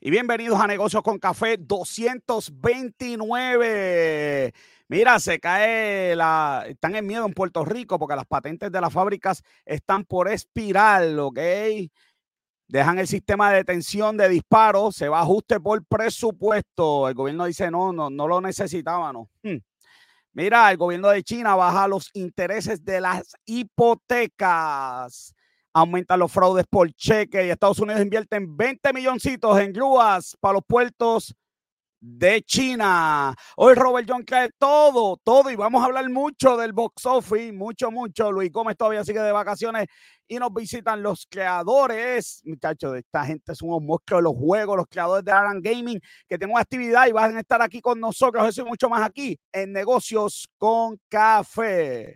y bienvenidos a Negocios con Café 229. Mira, se cae la. Están en miedo en Puerto Rico porque las patentes de las fábricas están por espiral, ¿ok? Dejan el sistema de detención de disparos, se va a ajuste por presupuesto. El gobierno dice no, no, no lo necesitábamos. Hmm. Mira, el gobierno de China baja los intereses de las hipotecas aumentan los fraudes por cheque y Estados Unidos invierte 20 milloncitos en grúas para los puertos de China. Hoy Robert John trae todo, todo y vamos a hablar mucho del box office, mucho, mucho. Luis Gómez todavía sigue de vacaciones y nos visitan los creadores, muchachos, esta gente son unos monstruos de los juegos, los creadores de Aran Gaming, que tenemos actividad y van a estar aquí con nosotros, eso y mucho más aquí en Negocios con Café.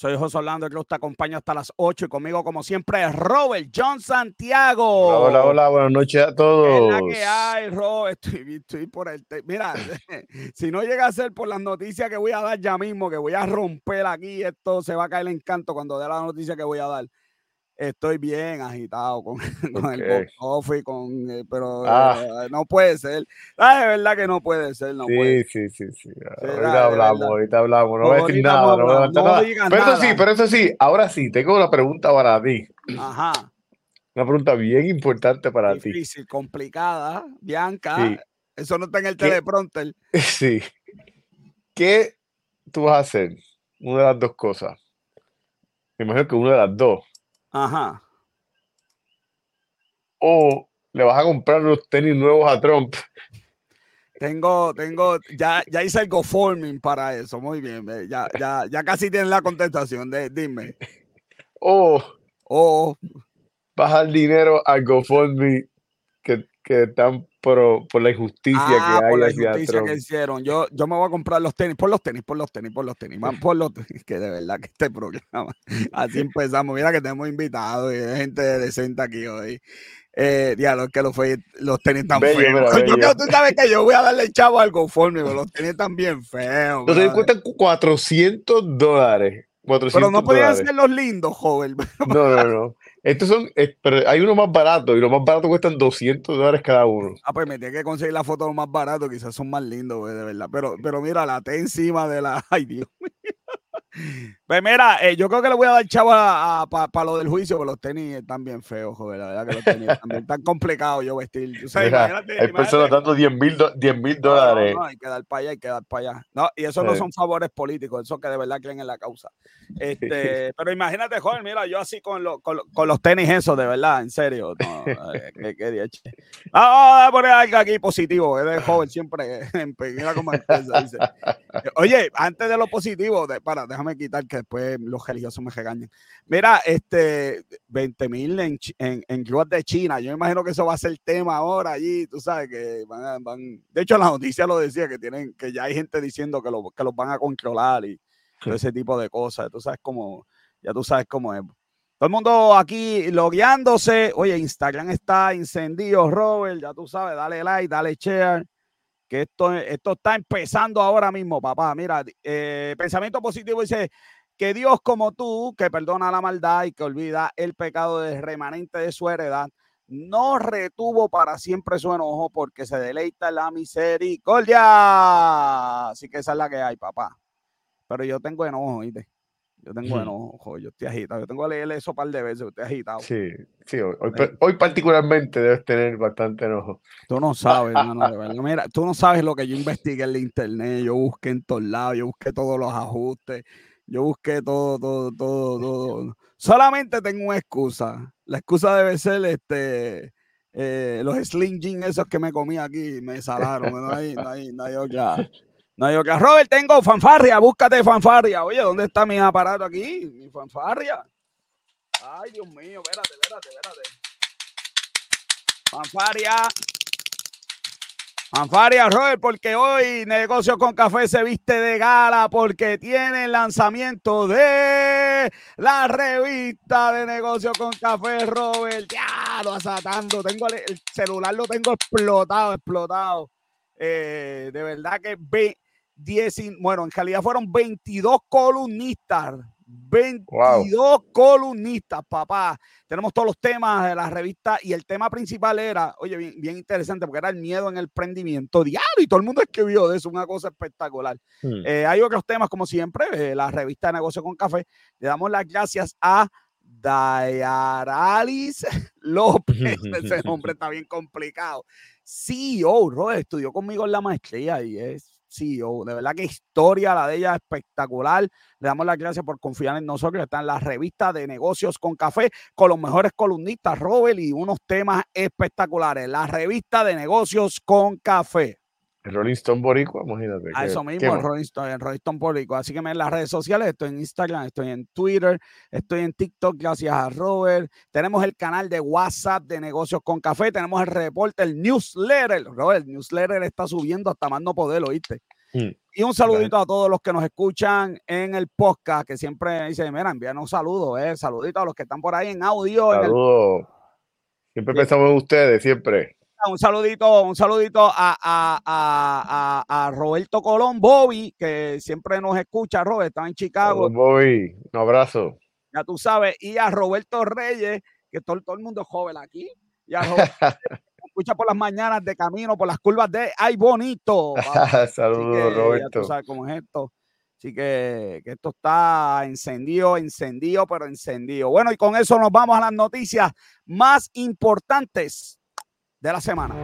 Soy José Orlando, que te acompaño hasta las 8 y conmigo, como siempre, Robert John Santiago. Hola, hola, buenas noches a todos. Es la que hay, Robert. Estoy, por el. Mira, si no llega a ser por las noticias que voy a dar ya mismo, que voy a romper aquí, esto se va a caer el encanto cuando dé la noticia que voy a dar estoy bien agitado con, el box con, eh, pero ah. eh, no puede ser. Ah, es verdad que no puede ser. No sí, puede. sí, sí, sí, Ahorita hablamos, ahorita hablamos. No voy a decir nada, no, voy a nada. Pero eso sí, pero eso sí, ahora sí, tengo una pregunta para ti. Ajá. Una pregunta bien importante para ti. Difícil, complicada. Bianca, eso no está en el teleprompter. Sí. ¿Qué tú vas a hacer? Una de las dos cosas. Me imagino que una de las dos Ajá. O le vas a comprar los tenis nuevos a Trump. Tengo, tengo, ya, ya hice el GoForming para eso. Muy bien. Ya, ya, ya casi tienes la contestación. De, dime. O, o bajar dinero al GoFundMe que, que están por, por la injusticia que ah, hay. Por la injusticia que hicieron. Yo, yo me voy a comprar los tenis, por los tenis, por los tenis, por los tenis, por los tenis, que de verdad que este programa. Así empezamos. Mira que tenemos invitados y gente decente aquí hoy. Eh, diablo, que los, los tenis tan feos. Yo, tú sabes que yo voy a darle chavo al conforme, los tenis están bien feos. Los tenis cuestan 400 dólares. 400 pero no podían ser los lindos, joven. No, no, no. Estos son, pero hay uno más barato y los más baratos cuestan 200 dólares cada uno. Ah, pues me tiene que conseguir la foto más baratos, quizás son más lindos, de verdad. Pero, pero mira, la T encima de la. Ay, Dios mío. Pues mira, eh, yo creo que le voy a dar chavo para lo del juicio, porque los tenis están bien feos, joder. La verdad que los tenis están tan complicados yo vestir. hay personas dando 10 mil dólares. No, hay que dar para allá, hay que dar para allá. No, y eso no son favores políticos, eso que de verdad creen en la causa. Este, pero imagínate, joven, mira, yo así con, con, los tenis esos, de verdad, en serio. No, qué, qué Vamos a poner algo aquí positivo, es de joven siempre. Mira cómo empieza, Oye, antes de lo positivo, de, para, déjame quitar que después los religiosos me regañen. Mira, este, 20 mil en, en, en de China. Yo me imagino que eso va a ser el tema ahora allí. Tú sabes que van, van. De hecho, la noticia lo decía que tienen, que ya hay gente diciendo que, lo, que los van a controlar y todo ese tipo de cosas. Tú sabes cómo, ya tú sabes cómo es. Todo el mundo aquí logueándose. Oye, Instagram está incendido, Robert. Ya tú sabes, dale like, dale share que esto, esto está empezando ahora mismo, papá. Mira, eh, pensamiento positivo dice que Dios como tú, que perdona la maldad y que olvida el pecado del remanente de su heredad, no retuvo para siempre su enojo porque se deleita la misericordia. Así que esa es la que hay, papá. Pero yo tengo enojo, ¿viste? Yo tengo enojo, yo estoy agitado. Yo tengo que leerle eso un par de veces, estoy agitado. Sí, sí, hoy, particularmente debes tener bastante enojo. Tú no sabes, Mira, tú no sabes lo que yo investigué en la internet, yo busqué en todos lados, yo busqué todos los ajustes, yo busqué todo, todo, todo, todo. Solamente tengo una excusa. La excusa debe ser este. Eh, los slim jeans esos que me comí aquí me salaron. no hay, no hay, no hay otra, no digo que Robert, tengo fanfarria, búscate fanfarria. Oye, ¿dónde está mi aparato aquí? Mi fanfarria. Ay, Dios mío, espérate, espérate, espérate. Fanfarria. Fanfarria, Robert, porque hoy Negocio con Café se viste de gala porque tiene el lanzamiento de la revista de negocios con café, Robert. Ya, lo asatando. Tengo el, celular, lo tengo explotado, explotado. Eh, de verdad que ve, bueno, en realidad fueron 22 columnistas 22 columnistas, papá. Tenemos todos los temas de la revista y el tema principal era, oye, bien, interesante porque era el miedo en el prendimiento diario y todo el mundo escribió de eso, una cosa espectacular. Hmm. Eh, hay otros temas, como siempre, eh, la revista de Negocio con Café. Le damos las gracias a Dayaralis López. Ese nombre está bien complicado. CEO, Robert, estudió conmigo en la maestría y es CEO. De verdad que historia la de ella espectacular. Le damos las gracias por confiar en nosotros. Está en la revista de negocios con café con los mejores columnistas, Robert, y unos temas espectaculares. La revista de negocios con café. El Rolling Stone Boricua, imagínate. A eso mismo, el Rolling Stone, el Rolling Stone Boricua. Así que en las redes sociales, estoy en Instagram, estoy en Twitter, estoy en TikTok, gracias a Robert. Tenemos el canal de WhatsApp de Negocios con Café, tenemos el reporte, el newsletter. Robert, el newsletter está subiendo hasta más no poder, ¿oíste? Mm. Y un saludito a todos los que nos escuchan en el podcast, que siempre dicen, mira, envían un saludo, eh, saludito a los que están por ahí en audio. Saludos. Siempre pensamos en ustedes, siempre un saludito, un saludito a, a, Roberto Colón, Bobby, que siempre nos escucha, Robert, está en Chicago. Bobby, un abrazo. Ya tú sabes, y a Roberto Reyes, que todo, todo el mundo es joven aquí, y a escucha por las mañanas de camino, por las curvas de Ay Bonito. Saludos, Roberto. Ya tú sabes cómo es esto. Así que, que, esto está encendido, encendido, pero encendido. Bueno, y con eso nos vamos a las noticias más importantes de la semana.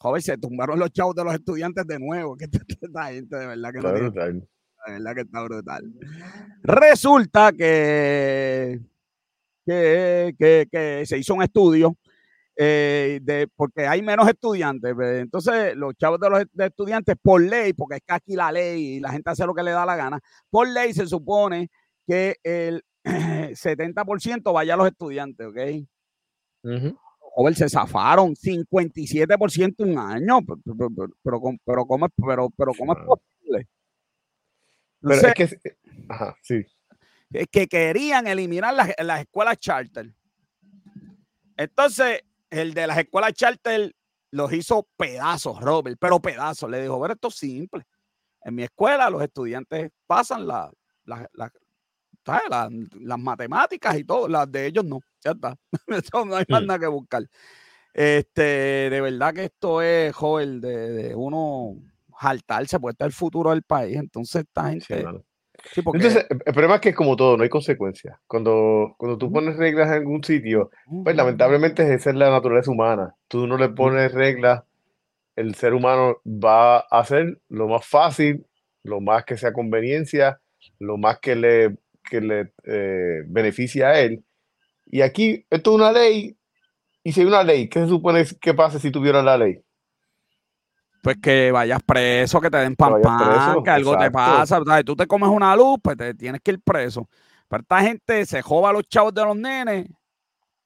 Joder, se tumbaron los chavos de los estudiantes de nuevo. Que esta gente de verdad que no De verdad que está brutal. Resulta que, que, que, que se hizo un estudio eh, de, porque hay menos estudiantes. Entonces, los chavos de los estudiantes, por ley, porque es que aquí la ley y la gente hace lo que le da la gana, por ley se supone que el 70% vaya a los estudiantes, ¿ok? Uh se zafaron 57% un año, pero, pero, pero, pero, ¿cómo, pero, pero ¿cómo es posible? pero es que, ajá, sí. que querían eliminar las, las escuelas charter. Entonces, el de las escuelas charter los hizo pedazos, Robert, pero pedazos. Le dijo, ver, esto es simple. En mi escuela los estudiantes pasan la, las matemáticas y todo, las de ellos no, ya está. no hay más nada que buscar. Este, de verdad que esto es, joven, de, de uno jaltarse, puede estar el futuro del país. Entonces, esta gente. Entonces, el problema es que como todo, no hay consecuencias. Cuando, cuando tú pones reglas en algún sitio, pues lamentablemente esa es la naturaleza humana. Tú no le pones reglas, el ser humano va a hacer lo más fácil, lo más que sea conveniencia, lo más que le, que le eh, beneficia a él. Y aquí, esto es una ley, y si hay una ley, ¿qué se supone que pase si tuviera la ley? Pues que vayas preso, que te den pan, pan que algo te pasa. Tú te comes una luz, pues te tienes que ir preso. Pero esta gente se joba a los chavos de los nenes.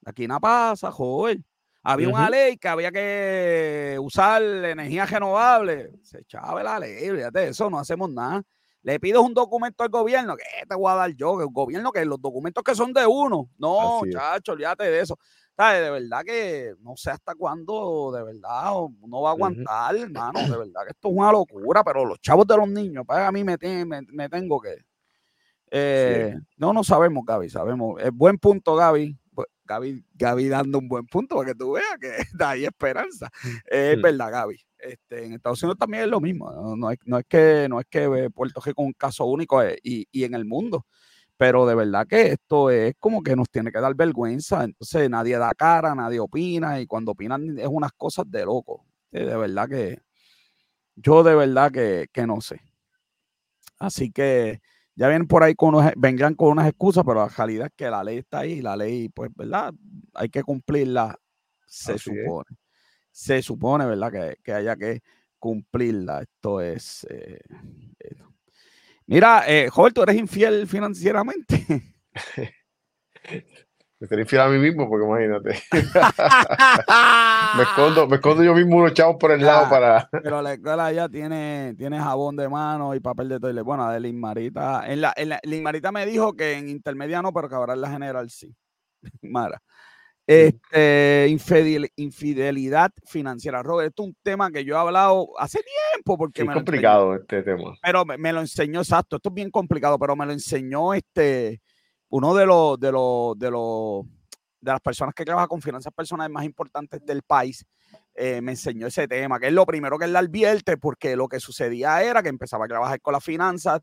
Aquí nada pasa, joder. Había una ley que había que usar energía renovable. Se echaba la ley, fíjate, eso no hacemos nada. Le pides un documento al gobierno, que te voy a dar yo, que el gobierno, que los documentos que son de uno. No, chacho, olvídate de eso. De verdad que no sé hasta cuándo, de verdad, uno va a aguantar, hermano. De verdad que esto es una locura, pero los chavos de los niños, para pues, a mí me, me, tengo que. Eh, no, no sabemos, Gaby, sabemos. Es buen punto, Gaby. Gaby, Gaby dando un buen punto para que tú veas que hay esperanza. Es verdad, Gaby. Este, en Estados Unidos también es lo mismo. No, es, no es, que, no es que eh, Puerto Rico es un caso único eh, y, y en el mundo pero de verdad que esto es como que nos tiene que dar vergüenza, entonces nadie da cara, nadie opina, y cuando opinan es unas cosas de loco, de verdad que yo de verdad que, no sé. Así que ya vienen por ahí con vendrán con unas excusas, pero la realidad es que la ley está ahí, la ley, pues, ¿verdad? Hay que cumplirla, se supone. Se supone, ¿verdad? Que, haya que cumplirla. Esto es... Eh, Mira, eh, Joel, tú eres infiel financieramente. Me estoy infiel a mí mismo, porque imagínate. me, escondo, me escondo yo mismo unos chavos por el lado para. pero la escuela ya tiene, tiene jabón de mano y papel de toile. Bueno, de Linmarita. En la, en la, Linmarita me dijo que en intermedia no, pero que ahora en la general sí. Mara. Este, infidelidad financiera. Robert, esto es un tema que yo he hablado hace tiempo porque es complicado este tema. Pero me, me, lo enseñó, exacto, esto es bien complicado, pero me lo enseñó este uno de los, de los, de los, de las personas que trabaja con finanzas personales más importantes del país, eh, me enseñó ese tema, que es lo primero que él le advierte, porque lo que sucedía era que empezaba a trabajar con las finanzas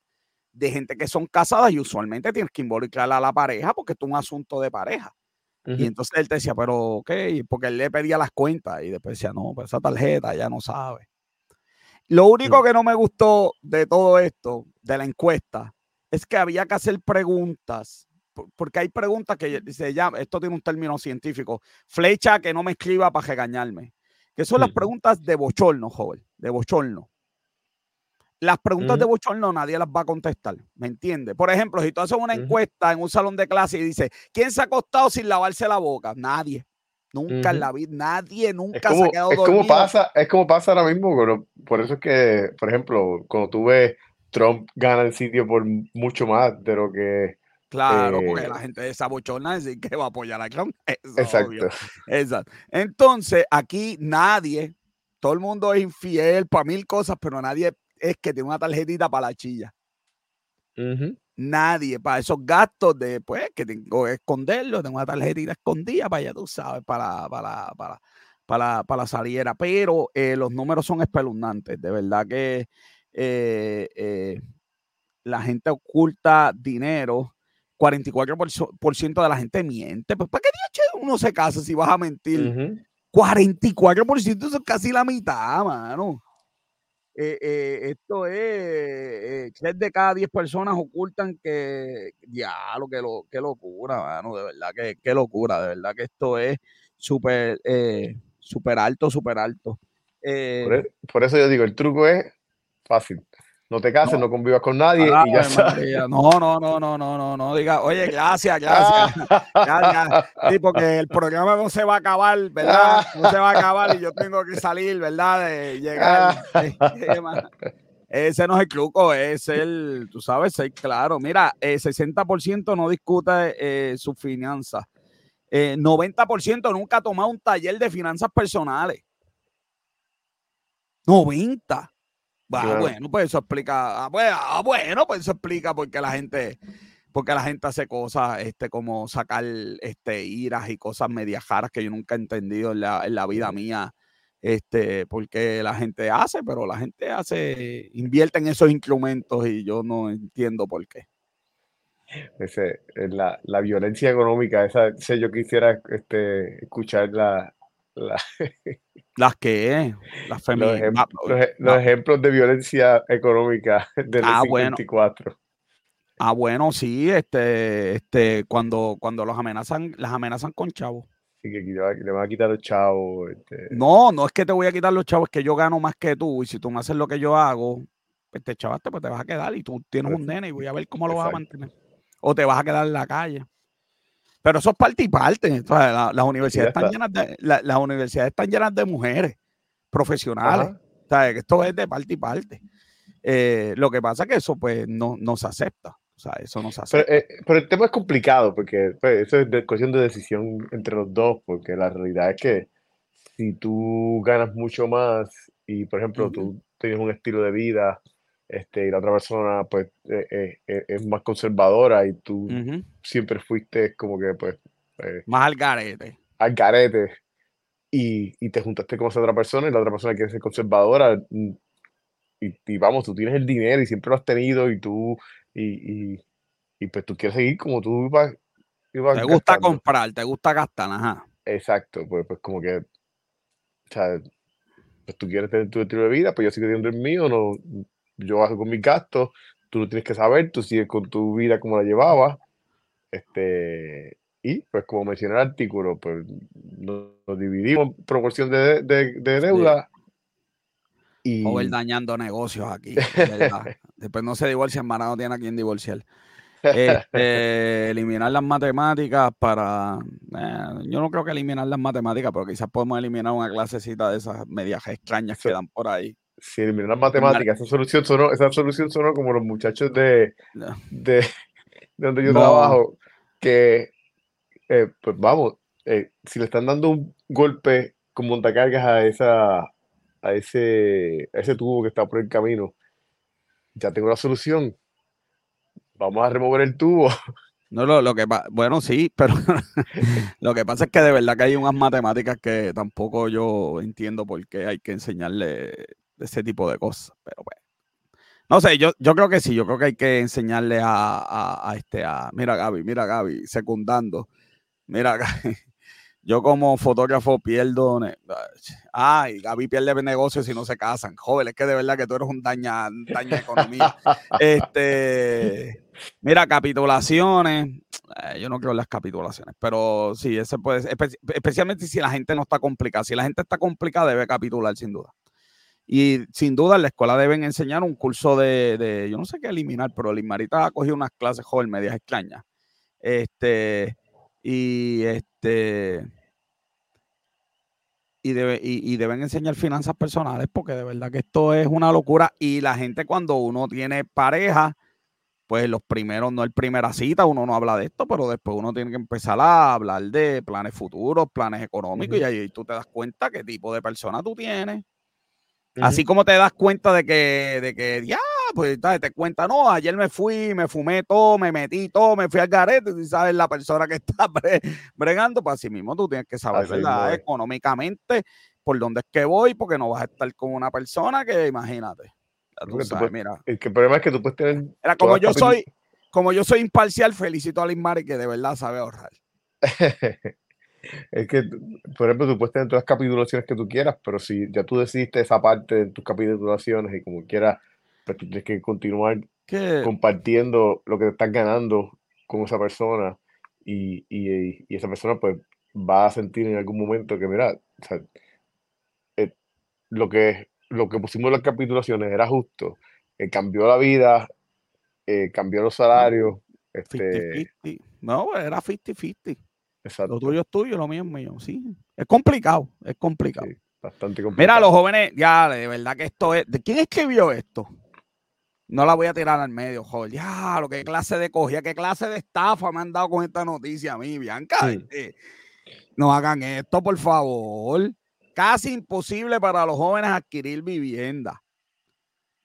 de gente que son casadas y usualmente tienes que involucrar a la pareja porque esto es un asunto de pareja. Y entonces él te decía, pero ok, porque él le pedía las cuentas y después decía, no, pues esa tarjeta ya no sabe. Lo único que no me gustó de todo esto, de la encuesta, es que había que hacer preguntas porque hay preguntas que dice ya, esto tiene un término científico, flecha que no me escriba para regañarme. Que son las preguntas de bochorno, joven, de bochorno. Las preguntas de bochorno nadie las va a contestar, ¿me entiendes? Por ejemplo, si tú haces una encuesta en un salón de clase y dice, ¿quién se ha acostado sin lavarse la boca? Nadie. Nunca en la vida, nadie nunca se ha quedado es Como pasa, es como pasa ahora mismo, pero por eso es que, por ejemplo, cuando tú ves Trump gana el sitio por mucho más de lo que Claro, porque la eh, gente de esa bochona decir que va a apoyar a Trump. exacto. exacto. Entonces, aquí nadie, todo el mundo es infiel para mil cosas, pero nadie es que tiene una tarjetita para la chilla. Nadie, para esos gastos de, pues, que tengo que esconderlo, tengo una tarjetita escondida para allá, tú sabes, para, para, para, para, para la saliera. Pero eh, los números son espeluznantes, de verdad que eh, la gente oculta dinero 44% de la gente miente. Pues, ¿para qué uno se casa si vas a mentir? 44%, eso es casi la mitad, mano. Eh, eh, esto es, eh, tres de cada 10 personas ocultan que, ya, lo que lo, qué locura, mano, de verdad, que qué locura, de verdad que esto es súper, súper alto, súper alto. Por, e, por, eso yo digo, el truco es fácil no te cases, no, convivas con nadie y ya No, no, no, no, no, no, no diga, oye, gracias, gracias. Sí, porque el programa no se va a acabar, ¿verdad? No se va a acabar y yo tengo que salir, ¿verdad? De llegar. Ese no es el truco, es el, tú sabes, ser claro. Mira, el eh, 60% no discute eh, sus finanzas. 90% eh, nunca ha tomado un taller de finanzas personales. 90. Bueno, pues eso explica. Ah, pues, ah, bueno, pues eso explica porque la gente, porque la gente hace cosas, este, como sacar este iras y cosas mediajaras que yo nunca he entendido en la, en la vida mía. Este, porque la gente hace, pero la gente hace, invierte en esos instrumentos y yo no entiendo por qué. Ese, la, la violencia económica, esa, yo quisiera este, escuchar la, Las que las feministas. Los, ejemplos de violencia económica del ah, 24. Ah, bueno, sí, este, este, cuando, cuando los amenazan, las amenazan con chavos. Sí, que le van a quitar los chavos. Este. No, no es que te voy a quitar los chavos, es que yo gano más que tú, y si tú no haces lo que yo hago, pues te chavaste, pues te vas a quedar, y tú tienes un nene, y voy a ver cómo lo vas a mantener. O te vas a quedar en la calle. Pero eso es parte y parte. las universidades están llenas de, las universidades están llenas de mujeres profesionales. que esto es de parte y parte. Eh, lo que pasa es que eso pues no, no se acepta. O sea, eso no se acepta. Pero, eh, pero el tema es complicado porque pues, eso es de, cuestión de decisión entre los dos, porque la realidad es que si tú ganas mucho más y, por ejemplo, tú tienes un estilo de vida este, y la otra persona pues eh, eh, es más conservadora y tú siempre fuiste como que pues... Eh, más al garete. Al garete. Y, y, te juntaste con esa otra persona y la otra persona quiere ser conservadora mm, y, y vamos, tú tienes el dinero y siempre lo has tenido y tú y, y, y pues tú quieres seguir como tú ibas, te gusta comprar, te gusta gastar, ajá. Exacto, pues, pues como que, o sea, pues tú quieres tener tu estilo de vida, pues yo sigo teniendo el mío, no, yo hago con mis gastos, tú lo tienes que saber, tú sigues con tu vida como la llevabas. Este, y pues como mencioné el artículo, pues nos, dividimos en proporción de, deuda. Y... O dañando negocios aquí. Después no se divorcia, hermana, no tiene a quien divorciar. Este, eliminar las matemáticas para. Eh, yo no creo que eliminar las matemáticas, pero quizás podemos eliminar una clasecita de esas medias extrañas que dan por ahí. Si eliminar las matemáticas, esa solución sonó, esa solución sonó como los muchachos de, de, donde yo trabajo, que eh, pues vamos, eh, si le están dando un golpe con montacargas a esa a ese, a ese tubo que está por el camino, ya tengo la solución. Vamos a remover el tubo. No, lo, lo que bueno, sí, pero lo que pasa es que de verdad que hay unas matemáticas que tampoco yo entiendo por qué hay que enseñarle ese tipo de cosas. Pero bueno. No sé, yo, yo creo que sí, yo creo que hay que enseñarle a, a, este, a, mira Gaby, mira Gaby, secundando. Mira, Gaby, yo como fotógrafo pierdo. Ay, Gaby pierde negocios si no se casan. Joven, es que de verdad que tú eres un daña, daña economía. este. Mira, capitulaciones. Eh, yo no creo en las capitulaciones, pero sí, ese puede especialmente si la gente no está complicada. Si la gente está complicada, debe capitular sin duda. Y sin duda en la escuela deben enseñar un curso de, yo no sé qué eliminar, pero Limarita ha cogido unas clases joven medias extrañas. Este, y este, y, debe, y, deben enseñar finanzas personales porque de verdad que esto es una locura. Y la gente cuando uno tiene pareja, pues los primeros, no es primera cita, uno no habla de esto, pero después uno tiene que empezar a hablar de planes futuros, planes económicos, y ahí tú te das cuenta qué tipo de persona tú tienes. Así como te das cuenta de que, de que ya, pues te cuenta, no, ayer me fui, me fumé todo, me metí todo, me fui al garete, y sabes la persona que está bregando, pues así mismo tú tienes que saber, ¿verdad? Económicamente, por dónde es que voy, porque no vas a estar con una persona que, imagínate mira. El, problema es que tú puedes tener. como yo soy, como yo soy imparcial, felicito a Lismari que de verdad sabe ahorrar. es que, por ejemplo, tú puedes tener todas las capitulaciones que tú quieras, pero si ya tú decidiste esa parte de tus capitulaciones y como quieras, pues tú tienes que continuar compartiendo lo que te estás ganando con esa persona y, esa persona pues va a sentir en algún momento que, mira, eh, lo que lo que pusimos en las capitulaciones era justo. Eh, cambió la vida, eh, cambió los salarios. Este... No, era 50-50. Exacto. Lo tuyo es tuyo, lo mío es mío. Sí, es complicado, es complicado. bastante complicado. Mira, los jóvenes, ya, de verdad que esto es. ¿De quién escribió esto? No la voy a tirar al medio, joder. Ya, lo que clase de cogía, qué clase de estafa me han dado con esta noticia a mí, Bianca. Este, no hagan esto, por favor casi imposible para los jóvenes adquirir vivienda.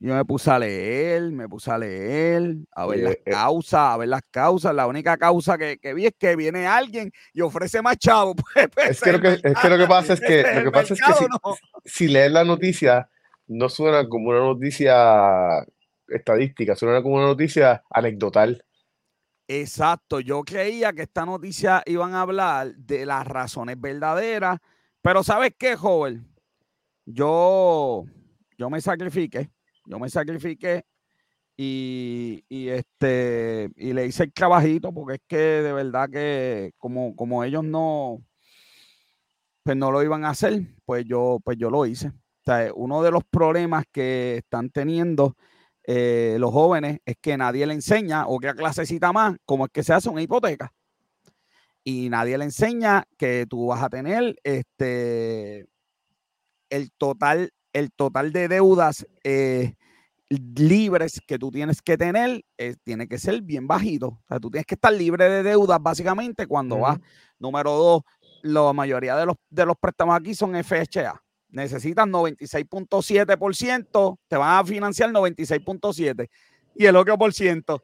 Yo me puse a leer, me puse a leer, a ver las eh, causas, a ver las causas. La única causa que, vi es que viene alguien y ofrece más chavo. Pues, pues, es, que lo que, pasa es que, lo que, pasa es que si, lees la noticia, no suena como una noticia estadística, suena como una noticia anecdotal. Exacto, yo creía que esta noticia iban a hablar de las razones verdaderas pero ¿sabes qué, joven? Yo, yo me sacrifiqué, yo me sacrifiqué y, este y le hice el trabajito porque es que de verdad que como, como ellos no pues no lo iban a hacer, pues yo pues yo lo hice. Uno de los problemas que están teniendo eh, los jóvenes es que nadie le enseña o que clasecita más cómo es que se hace una hipoteca y nadie le enseña que tú vas a tener este el total, el total de deudas eh, libres que tú tienes que tener eh, tiene que ser bien bajito. O sea, tú tienes que estar libre de deudas básicamente cuando vas. Número dos, la mayoría de los, de los préstamos aquí son FHA. Necesitas 96.7%, te van a financiar 96.7% y el otro por ciento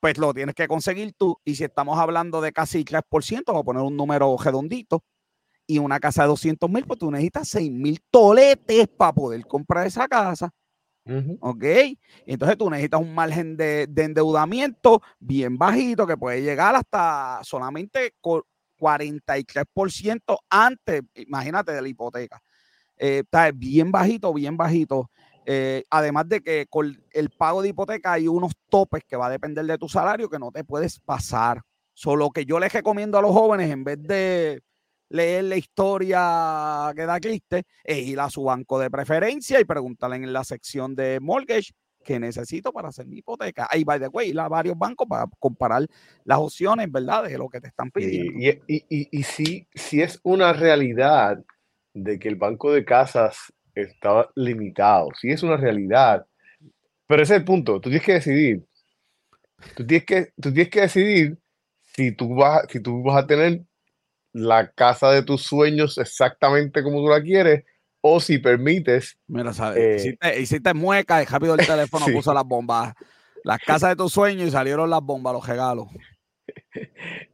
pues lo tienes que conseguir tú. Y si estamos hablando de casi 3%, vamos a poner un número redondito, y una casa de 200 mil, pues tú necesitas 6 mil toletes para poder comprar esa casa. ¿Ok? Entonces tú necesitas un margen de, endeudamiento bien bajito que puede llegar hasta solamente 43% antes, imagínate, de la hipoteca. Eh, está bien bajito, bien bajito. Eh, además de que con el pago de hipoteca hay unos topes que va a depender de tu salario que no te puedes pasar. Solo que yo les recomiendo a los jóvenes, en vez de leer la historia que da Criste, es ir a su banco de preferencia y preguntarle en la sección de mortgage que necesito para hacer mi hipoteca. Ahí, by the way, ir a varios bancos para comparar las opciones, ¿verdad? De lo que te están pidiendo. Y, y, y, si, si es una realidad de que el banco de casas está limitado, si es una realidad, pero ese es el punto, tú tienes que decidir. Tú tienes que, tú tienes que decidir si tú, vas, si tú vas a tener la casa de tus sueños exactamente como tú la quieres o si permites. Mira, sabes, eh, hiciste, mueca y rápido el teléfono puso las bombas. Las casas de tus sueños y salieron las bombas, los regalos.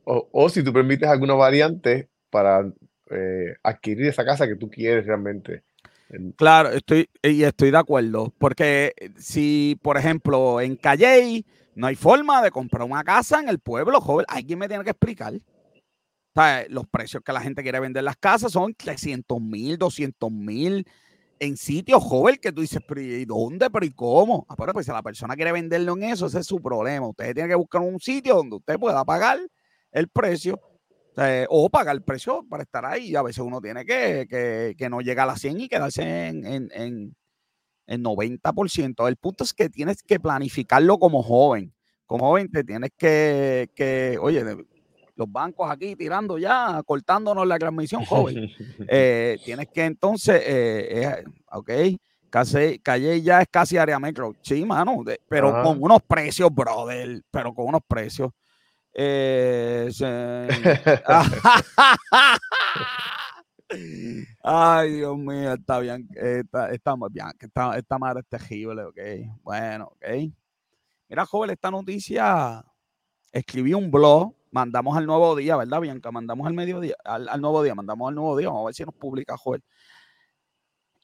O, o si tú permites alguna variante para eh, adquirir esa casa que tú quieres realmente. Claro, estoy, y estoy de acuerdo, porque si, por ejemplo, en Calley no hay forma de comprar una casa en el pueblo, joven, alguien me tiene que explicar. Los precios que la gente quiere vender las casas son 300 mil, 200 mil en sitios, joven, que tú dices, pero ¿y dónde? ¿Pero y cómo? Ah, pero pues si la persona quiere venderlo en eso, ese es su problema. Usted tiene que buscar un sitio donde usted pueda pagar el precio o, pagar el precio para estar ahí. A veces uno tiene que, que, no llegar a las 100 y quedarse en, en, en, en 90%. El punto es que tienes que planificarlo como joven. Como joven te tienes que, que oye, los bancos aquí tirando ya, cortándonos la transmisión, joven. Eh, tienes que entonces, eh, eh, ok, casi, calle ya es casi área metro. Sí, mano, pero con unos precios, brother, pero con unos precios. Eh, Ay, Dios mío, está bien, está, está bien, está, esta madre es terrible, ok. Bueno, ok. Mira, joven, esta noticia, escribí un blog, mandamos al nuevo día, ¿verdad, Bianca? Mandamos al mediodía, al, al nuevo día, mandamos al nuevo día, vamos a ver si nos publica, joven.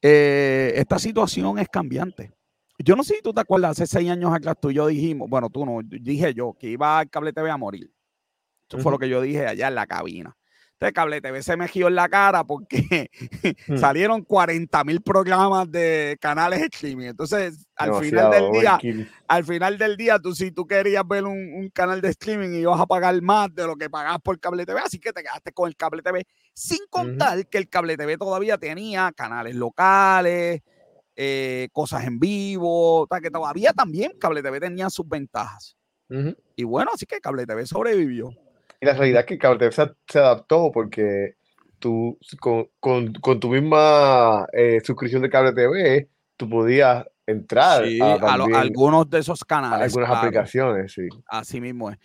Eh, esta situación es cambiante. Yo no sé si tú te acuerdas, hace seis años atrás tú y yo dijimos, bueno, tú no, dije yo que iba al cable TV a morir. Eso fue lo que yo dije allá en la cabina. Entonces, Cable TV se me en la cara porque hmm. salieron 40 mil programas de canales streaming. Entonces, al final del día, al final del día, tú si tú querías ver un, canal de streaming y ibas a pagar más de lo que pagabas por Cable TV, así que te quedaste con el Cable TV, sin contar que el Cable TV todavía tenía canales locales, eh, cosas en vivo, que todavía también Cable TV tenía sus ventajas. Y bueno, así que Cable TV sobrevivió. Y la realidad es que Cable TV se, adaptó porque tú, con, con, tu misma eh, suscripción de Cable TV, tú podías entrar a, algunos de esos canales. algunas aplicaciones, sí. Así mismo es.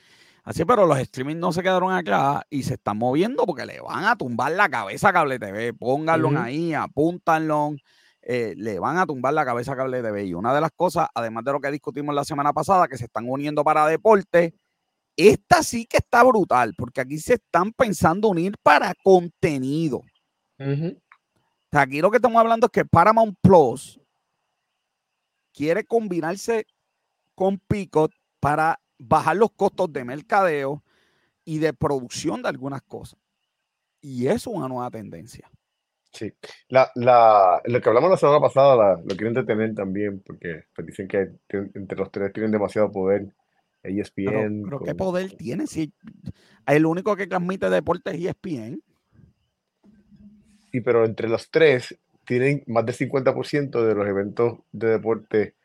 Así, pero los streaming no se quedaron acá y se están moviendo porque le van a tumbar la cabeza a Cable TV. Pónganlo ahí, apúntanlo. Eh, le van a tumbar la cabeza a Cable TV. Y una de las cosas, además de lo que discutimos la semana pasada, que se están uniendo para deporte, esta sí que está brutal, porque aquí se están pensando unir para contenido. aquí lo que estamos hablando es que Paramount Plus quiere combinarse con Picot para bajar los costos de mercadeo y de producción de algunas cosas. Y eso es una nueva tendencia. Sí, la, la, lo que hablamos la semana pasada lo quieren detener también porque pues, dicen que entre los tres tienen demasiado poder. ESPN. Pero, ¿qué poder tiene? Si el único que transmite deporte es ESPN. Sí, pero entre los tres tienen más del 50% de los eventos de deporte,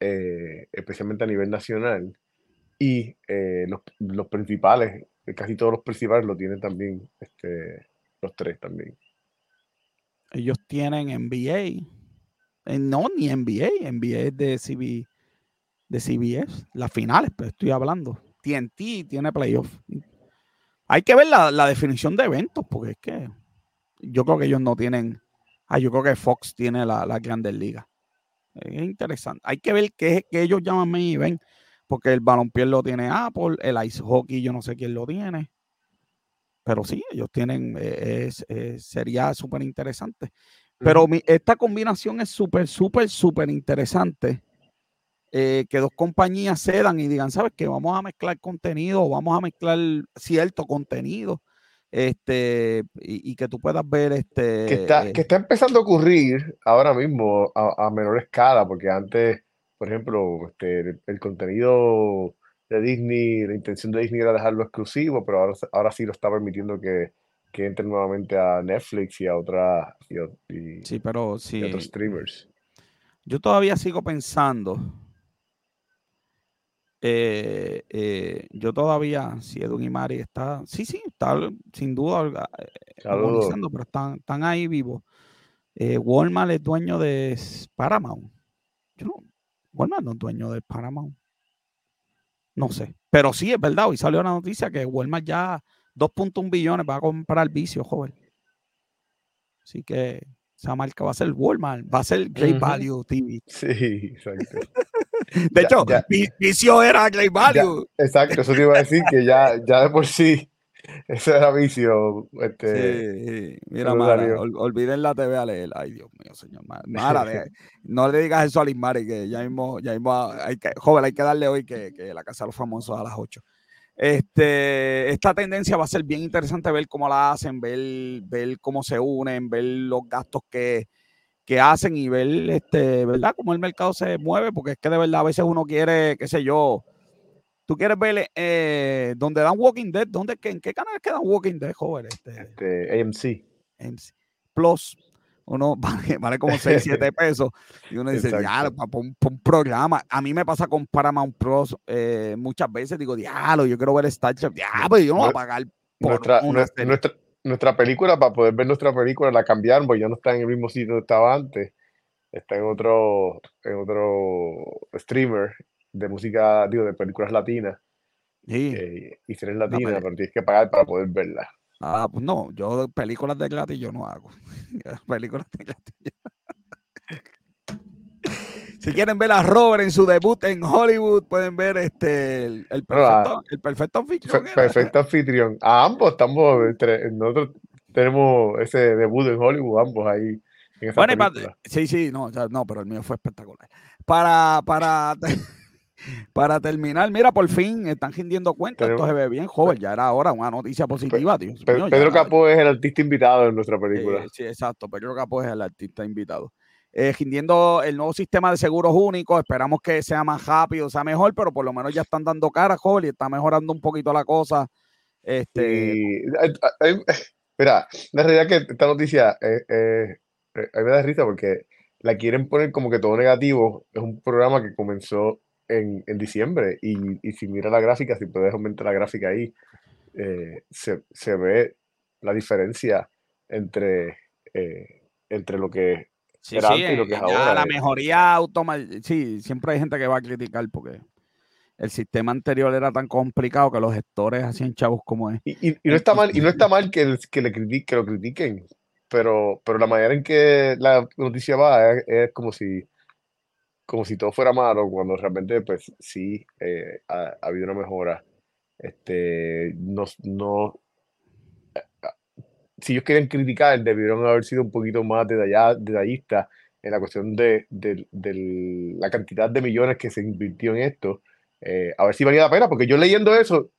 eh, especialmente a nivel nacional. Y eh, los, los, principales, casi todos los principales lo tienen también, este, los tres también ellos tienen NBA. Eh, no, ni NBA. NBA es de, CB, de CBS. Las finales, pero estoy hablando. TNT tiene playoff. Hay que ver la, definición de eventos, porque es que yo creo que ellos no tienen. Ah, yo creo que Fox tiene la, la Grandes Ligas. Es interesante. Hay que ver qué, qué ellos llaman main event, porque el balompié lo tiene Apple, el ice hockey yo no sé quién lo tiene. Pero sí, ellos tienen, eh, eh, sería súper interesante. Pero esta combinación es súper, súper, súper interesante. Eh, que dos compañías cedan y digan, ¿sabes qué? Vamos a mezclar contenido, vamos a mezclar cierto contenido, este, y, que tú puedas ver este. Que está, que está empezando a ocurrir ahora mismo a, menor escala, porque antes, por ejemplo, este, el contenido de Disney, la intención de Disney era dejarlo exclusivo, pero ahora, ahora sí lo está permitiendo que, que entre nuevamente a Netflix y a otras sí, pero sí, otros streamers. Yo todavía sigo pensando eh, eh, yo todavía, si Edwin y Mari está, sí, sí, está sin duda eh, pero están, están ahí vivos. Walmart es dueño de Paramount. Yo no, Walmart no es dueño de Paramount. No sé, pero sí es verdad. Hoy salió la noticia que Walmart ya 2.1 billones va a comprar vicio, joven. Así que esa marca va a ser Walmart, va a ser Great Value TV. Sí, exacto. De hecho, Vicio era Great Value. exacto, eso te iba a decir que ya, ya de por sí ese era vicio. Este, sí, mira, Mara, olviden la TV a leer. Ay, Dios mío, señor. Mara, no le digas eso a Lismari, que ya mismo, ya mismo hay que, joven, hay que darle hoy que, que la Casa de los Famosos a las 8. Este, esta tendencia va a ser bien interesante ver cómo la hacen, ver, ver cómo se unen, ver los gastos que, hacen y ver, este, ¿verdad? Cómo el mercado se mueve, porque es que de verdad a veces uno quiere, qué sé yo, tú quieres ver eh, donde dan Walking Dead, ¿dónde, ¿en qué canal quedan Walking Dead, joven? Este, este AMC. AMC. Plus, uno vale, como 6, 7 pesos. Y uno dice, ya, para un, un, programa. A mí me pasa con Paramount Pros eh, muchas veces. Digo, diablo, yo quiero ver Star Trek. Diablo, yo no voy a pagar por nuestra, nuestra, nuestra, película, para poder ver nuestra película, la cambiaron, porque ya no está en el mismo sitio donde estaba antes. Está en otro, en otro streamer de música, digo, de películas latinas. Sí. Eh, y si eres latina, pero tienes que pagar para poder verla. Ah, pues no, yo películas de gratis yo no hago. películas de gratis. Si quieren ver a Robert en su debut en Hollywood, pueden ver este el, perfecto, el perfecto anfitrión. Perfecto anfitrión. A ambos estamos, nosotros tenemos ese debut en Hollywood, ambos ahí. En esa bueno, sí, sí, no, no, pero el mío fue espectacular. Para, para Para terminar, mira, por fin están rindiendo cuenta. Esto se ve bien, joven. Ya era ahora una noticia positiva, tío. Pedro, Capó es el artista invitado en nuestra película. sí, exacto. Pedro Capó es el artista invitado. Eh, rindiendo el nuevo sistema de seguros únicos. Esperamos que sea más rápido, sea mejor, pero por lo menos ya están dando cara, y está mejorando un poquito la cosa. Este. mira, la realidad que esta noticia eh, eh, a mí me da risa porque la quieren poner como que todo negativo. Es un programa que comenzó en, en diciembre. Y, y, si mira la gráfica, si puedes aumentar la gráfica ahí, eh, se, se, ve la diferencia entre, eh, entre lo que era antes y lo que es ahora. La mejoría automática, sí, siempre hay gente que va a criticar porque el sistema anterior era tan complicado que los gestores hacían chavos como es. Y, y, no está mal, y no está mal que, que, le que lo critiquen, pero, pero la manera en que la noticia va es como si como si todo fuera malo, cuando realmente, pues sí, eh, ha, habido una mejora. Este, no, no, eh, si ellos quieren criticar, debieron haber sido un poquito más detallistas en la cuestión de, la cantidad de millones que se invirtió en esto. Eh, a ver si valía la pena, porque yo leyendo eso,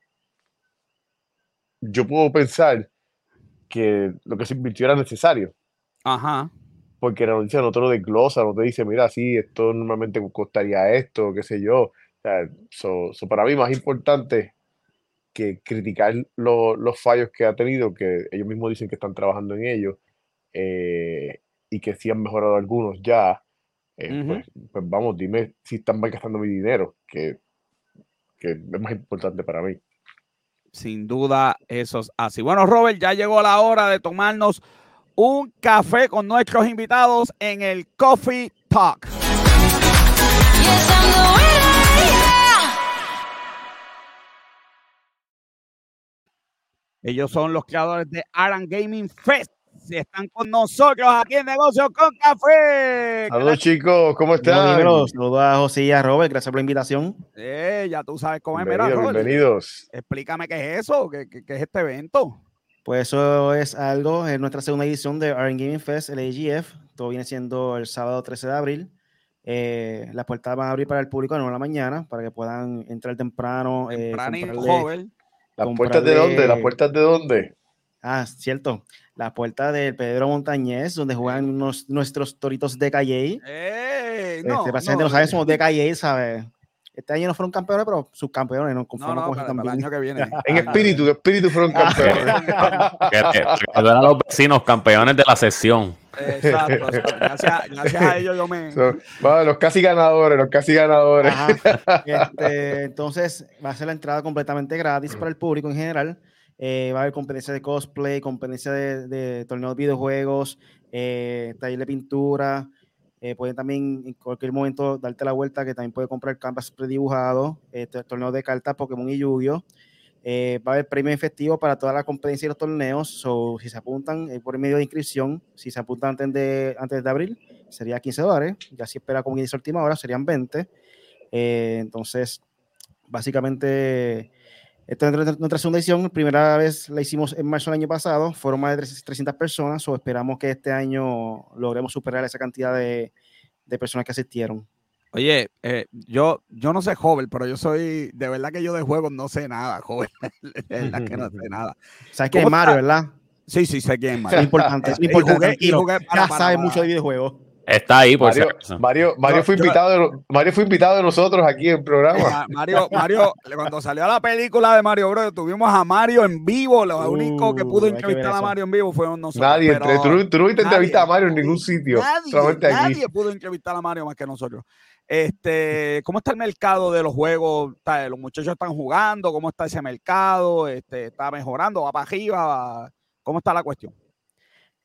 yo puedo pensar que lo que se invirtió era necesario. Ajá porque la noticia no te lo desglosa, no te dice, mira, sí, esto normalmente costaría esto, qué sé yo. O sea, para mí más importante que criticar los fallos que ha tenido, que ellos mismos dicen que están trabajando en ellos, eh, y que sí han mejorado algunos ya, eh, pues, pues, vamos, dime si están malgastando mi dinero, que, que es más importante para mí. Sin duda, eso es así. Bueno, Robert, ya llegó la hora de tomarnos un café con nuestros invitados en el Coffee Talk. Ellos son los creadores de Aran Gaming Fest. Están con nosotros aquí en Negocios con Café. Saludos chicos, ¿cómo están? Saludos a José y a Robert, gracias por la invitación. Eh, ya tú sabes cómo es. bienvenidos. Explícame qué es eso, qué, qué es este evento. Pues eso es algo, en nuestra segunda edición de Iron Gaming Fest, el AGF. Todo viene siendo el sábado 13 de abril. Eh, las puertas van a abrir para el público a 9 de la mañana para que puedan entrar temprano. Eh, joven. ¿Las puertas de dónde? ¿Las puertas de dónde? Ah, cierto. La puerta del Pedro Montañez, donde juegan nuestros toritos de calle. Eh, no, este, no, no sabe, somos de calle, ¿sabes? Este año no fueron campeones, pero subcampeones, nos conformamos no, con. El año que viene. en espíritu, en espíritu fueron campeones. que, eran los vecinos campeones de la sesión. Exacto, gracias, gracias, a ellos yo me... bueno, los casi ganadores, los casi ganadores. Este, entonces va a ser la entrada completamente gratis para el público en general. Eh, va a haber competencia de cosplay, competencia de, de torneos de videojuegos, eh, taller de pintura, eh, pueden también en cualquier momento darte la vuelta, que también puede comprar canvas predibujado, este, torneo de cartas Pokémon y Yu-Gi-Oh! Eh, va a haber premio efectivo para toda la competencia y los torneos. So, si se apuntan eh, por medio de inscripción, si se apuntan antes de, antes de abril, sería 15 dólares. Ya si espera como dice última hora, serían 20. entonces, básicamente esta es nuestra segunda edición, primera vez la hicimos en marzo del año pasado, fueron más de 300 personas, o esperamos que este año logremos superar esa cantidad de, de personas que asistieron. Oye, eh, yo, yo no sé joven, pero yo soy, de verdad que yo de juegos no sé nada, joven. es la que no sé nada. ¿Sabes quién es Mario, verdad? Sí, sí, sé quién es Mario. Es importante, es importante. Y jugué, ya sabes mucho de videojuegos. Está ahí, por Mario, Mario, Mario, fue invitado de, Mario fue invitado de nosotros aquí en el programa. Mario, Mario, cuando salió la película de Mario Bros, tuvimos a Mario en vivo. Lo único que pudo uh, entrevistar a Mario en vivo fueron nosotros. Nadie, pero, tú, tú, no viste entrevistar a Mario en ningún sitio. Nadie, solamente aquí. nadie pudo entrevistar a Mario más que nosotros. Este, ¿Cómo está el mercado de los juegos? ¿Los muchachos están jugando? ¿Cómo está ese mercado? Este, ¿Está mejorando? ¿Va para arriba? ¿Cómo está la cuestión?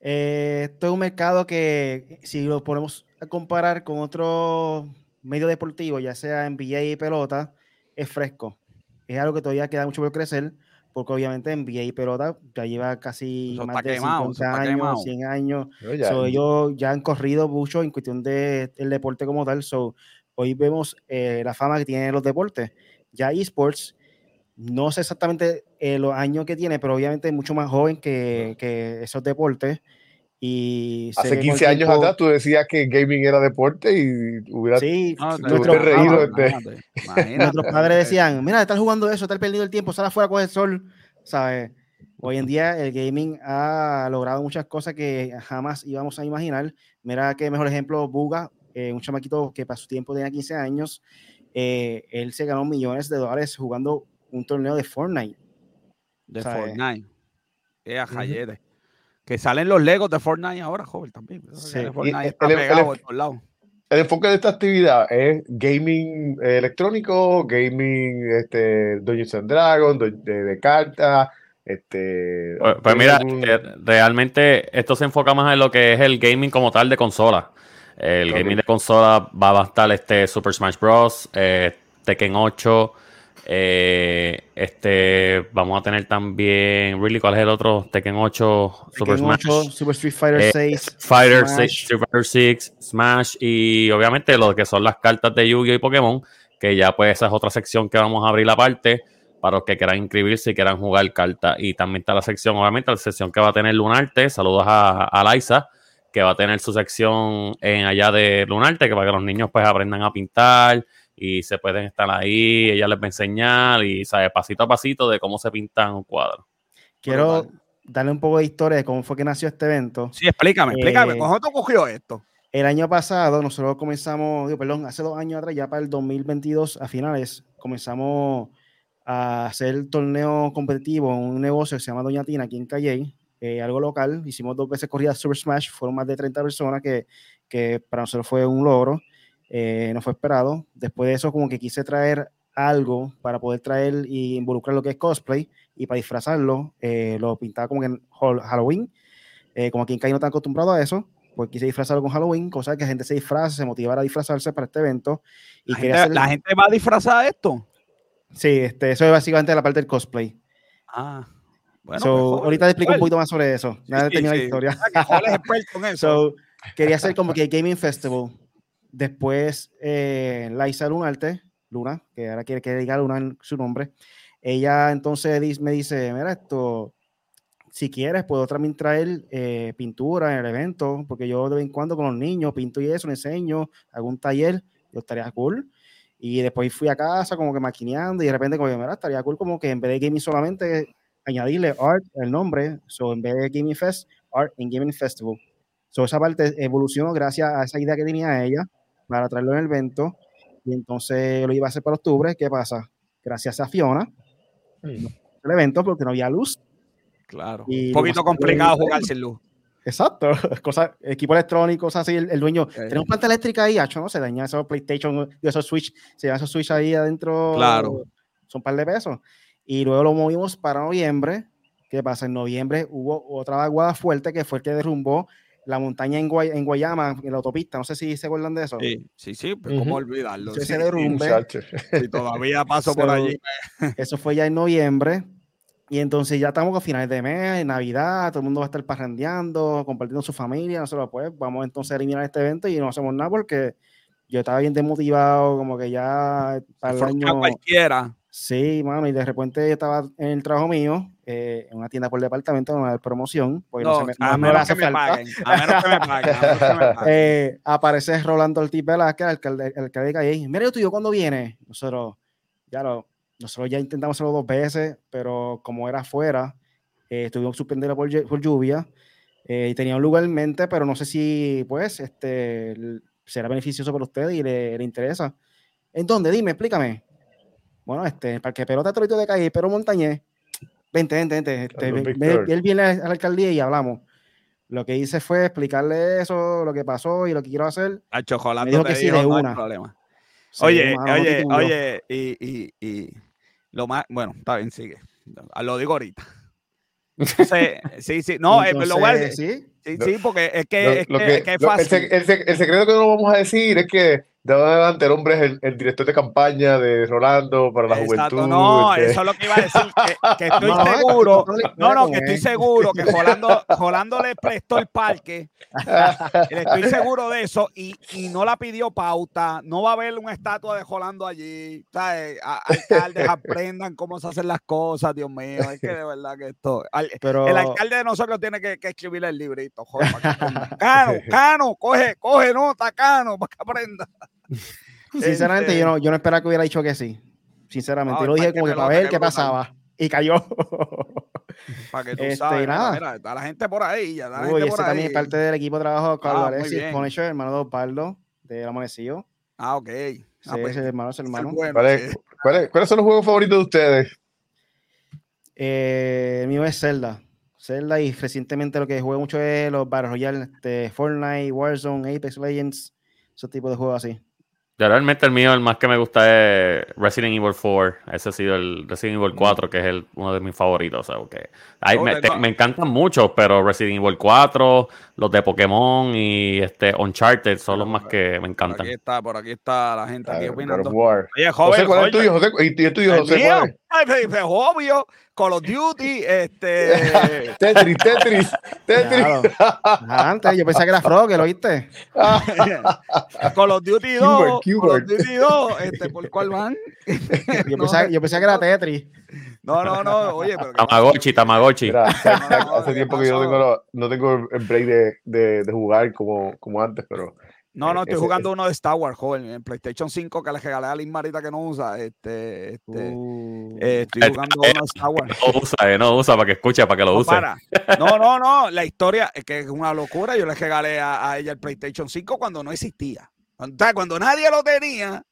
Eh, esto es un mercado que, si lo ponemos a comparar con otro medio deportivo, ya sea NBA y pelota, es fresco. Es algo que todavía queda mucho por crecer, porque obviamente NBA y pelota ya lleva casi más de 50 años, 100 años. ellos ya han corrido mucho en cuestión del de deporte como tal. So, hoy vemos eh, la fama que tienen los deportes. Ya esports, no sé exactamente eh, los años que tiene, pero obviamente es mucho más joven que, que esos deportes. Y Hace 15 años atrás tú decías que gaming era deporte y hubiera sí, reído. Nuestros padres decían, mira, estás jugando eso, estás perdiendo el tiempo, sal afuera con el sol, ¿sabes? Hoy en día el gaming ha logrado muchas cosas que jamás íbamos a imaginar. Mira qué mejor ejemplo, Buga, eh, un chamaquito que para su tiempo tenía 15 años, eh, él se ganó millones de dólares jugando un torneo de Fortnite. De Fortnite. Es a que salen los Legos de Fortnite ahora, joven, también. el, enfoque de esta actividad es gaming electrónico, gaming este, Dungeons and Dragons, de, de cartas. Este, pues, pues mira, eh, realmente esto se enfoca más en lo que es el gaming como tal de consola. El gaming de consola va a estar este Super Smash Bros., eh, Tekken 8, eh, este, vamos a tener también, really, ¿cuál es el otro? Tekken 8, Super Smash, Super Street Fighter 6, eh, Fighter 6, Fighter 6, Smash y obviamente lo que son las cartas de Yu-Gi-Oh y Pokémon, que ya pues esa es otra sección que vamos a abrir aparte para los que quieran inscribirse y quieran jugar cartas. Y también está la sección, obviamente, la sección que va a tener Lunarte. Saludos a, a Liza, que va a tener su sección en allá de Lunarte, que para que los niños pues aprendan a pintar y se pueden estar ahí, ella les va a enseñar y sabe pasito a pasito de cómo se pintan un cuadro. Quiero darle un poco de historia de cómo fue que nació este evento. Sí, explícame, explícame, eh, ¿cómo te cogió esto? El año pasado nosotros comenzamos, perdón, hace dos años atrás, ya para el 2022 a finales, comenzamos a hacer el torneo competitivo en un negocio que se llama Doña Tina aquí en Calle, eh, algo local. Hicimos dos veces corridas Super Smash, fueron más de 30 personas que, que para nosotros fue un logro. Eh, no fue esperado. Después de eso, como que quise traer algo para poder traer y involucrar lo que es cosplay y para disfrazarlo, eh, lo pintaba como que en Halloween. Eh, como aquí en Caí no está acostumbrado a eso, pues quise disfrazarlo con Halloween, cosa que la gente se disfraza, se motivara a disfrazarse para este evento. Y ¿La, gente, va a disfrazar esto? Sí, este, eso es básicamente la parte del cosplay. Ah. Bueno, pues, ahorita te explico un poquito más sobre eso. Ya sí, la historia. quería hacer como que Gaming Festival, Después, eh, Laisa Lunarte, Luna, que ahora quiere que diga Luna en su nombre, ella entonces me dice, mira esto, si quieres, puedo también traer eh, pintura en el evento, porque yo de vez en cuando con los niños pinto y eso, enseño, hago un taller, yo estaría cool. Y después fui a casa como que maquineando y de repente como, mira, estaría cool como que en vez de gaming solamente añadirle art, el nombre, so en vez de Gaming Fest, Art and Gaming Festival. So esa parte evolucionó gracias a esa idea que tenía ella para traerlo en el evento. Y entonces lo iba a hacer para octubre. ¿Qué pasa? Gracias a Fiona, el evento porque no había luz. Claro. un poquito complicado jugar sin luz. Exacto, cosas, equipo electrónico, cosas así, el, dueño, tenemos planta eléctrica ahí, hecho, no se daña esos PlayStation, esos Switch, se llama esos Switch ahí adentro, claro. son un par de pesos. Y luego lo movimos para noviembre. ¿Qué pasa? En noviembre hubo otra vaguada fuerte que fue el que derrumbó la montaña en, en Guayama, en la autopista. No sé si se acuerdan de eso. Sí, sí, sí, pues cómo olvidarlo. Ese derrumbe. Y todavía paso por allí. Eso fue ya en noviembre. Y entonces ya estamos a finales de mes, en Navidad, todo el mundo va a estar parrandeando, compartiendo su familia. Nosotros, pues, vamos entonces a eliminar este evento y no hacemos nada porque yo estaba bien desmotivado, como que ya para el año. cualquiera. Sí, mano, y de repente yo estaba en el trabajo mío, eh, en una tienda por departamento, en una promoción. Porque no, me, a, menos que me paguen, a menos que me paguen. Eh, aparece Rolando Ortiz Velázquez, el alcalde, el alcalde de Calle. Mira, yo, ¿cuándo viene? Nosotros, ya lo, nosotros ya intentamos hacerlo dos veces, pero como era afuera, eh, tuvimos que suspenderlo por, por lluvia. Eh, y tenía un lugar en mente, pero no sé si, pues, este, será beneficioso para usted y le, le interesa. ¿En dónde? Dime, explícame bueno, este, para que pelota Torito de calle, pero Montañez, vente, vente, vente. Este, él viene a la alcaldía y hablamos. Lo que hice fue explicarle eso, lo que pasó y lo que quiero hacer. A chocolate me dijo que sí, de una. problema. oye, oye, oye, y, y, y, lo más, bueno, está bien, sigue. Lo digo ahorita. sí, sí, no, eh, lo voy a decir. Sí, sí, porque es que, es, que, es fácil. el, secreto que no vamos a decir es que de adelante el hombre es el, director de campaña de Rolando para la juventud. No, este. eso es lo que iba a decir. Que, estoy seguro. No, no, que estoy seguro que Rolando, le prestó el parque. estoy seguro de eso. Y, y, no la pidió pauta. No va a haber una estatua de Rolando allí. ¿sabes? Alcaldes aprendan cómo se hacen las cosas, Dios mío. Es que de verdad que esto. el alcalde de nosotros tiene que, que escribir el librito. Joder, Cano, Cano, coge, coge nota, Cano, para que aprenda. Sinceramente, yo, no, yo no esperaba que hubiera dicho que sí. Sinceramente, yo lo dije como que para ver qué pasaba. Y cayó. Para que tú este, sabes, nada. Mira, está la gente por ahí. Ya, la Uy, ese también es parte del equipo de trabajo Carlos ah, Alexis, Punisher, hermano de Osvaldo, de Amanecido. Ah, ok. Ah, sí, ese hermano es hermano. ¿Cuáles, ¿Cuáles son los juegos favoritos de ustedes? Eh, el mío es Zelda. Zelda y recientemente lo que juego mucho es los Battle Royale, este, Fortnite, Warzone, Apex Legends, esos tipos de juegos así realmente el mío, el más que me gusta es Resident Evil 4. Ese ha sido el Resident Evil 4, que es el, uno de mis favoritos. O me, encantan mucho, pero Resident Evil 4, los de Pokémon y este Uncharted son los más que me encantan. Por aquí está, por aquí está la gente aquí opinando. Oye, joven, José, ¿cuál es el tuyo? José, ¿Y el tuyo, José? Es obvio. Call of Duty, este. Tetris, Tetris, Tetris. Antes, yo pensaba que era Frogger, ¿lo viste? Call of Duty 2. Call of Duty 2, este, ¿por cuál van? yo, pensaba, yo pensaba que era Tetris. No, no, no, oye, pero. Tamagotchi, Tamagotchi. hace tiempo que yo no tengo, no tengo el break de, de, de jugar como, como antes, pero no, no, eh, estoy jugando uno de Star Wars, joven, en PlayStation 5 que le regalé a Liz Marita que no usa. Este, este, uh. eh, estoy jugando uno de Star Wars. No usa, eh, no usa para que escuche, para que lo use. No, no, no, la historia es que es una locura. Yo le regalé a, ella el PlayStation 5 cuando no existía. cuando nadie lo tenía,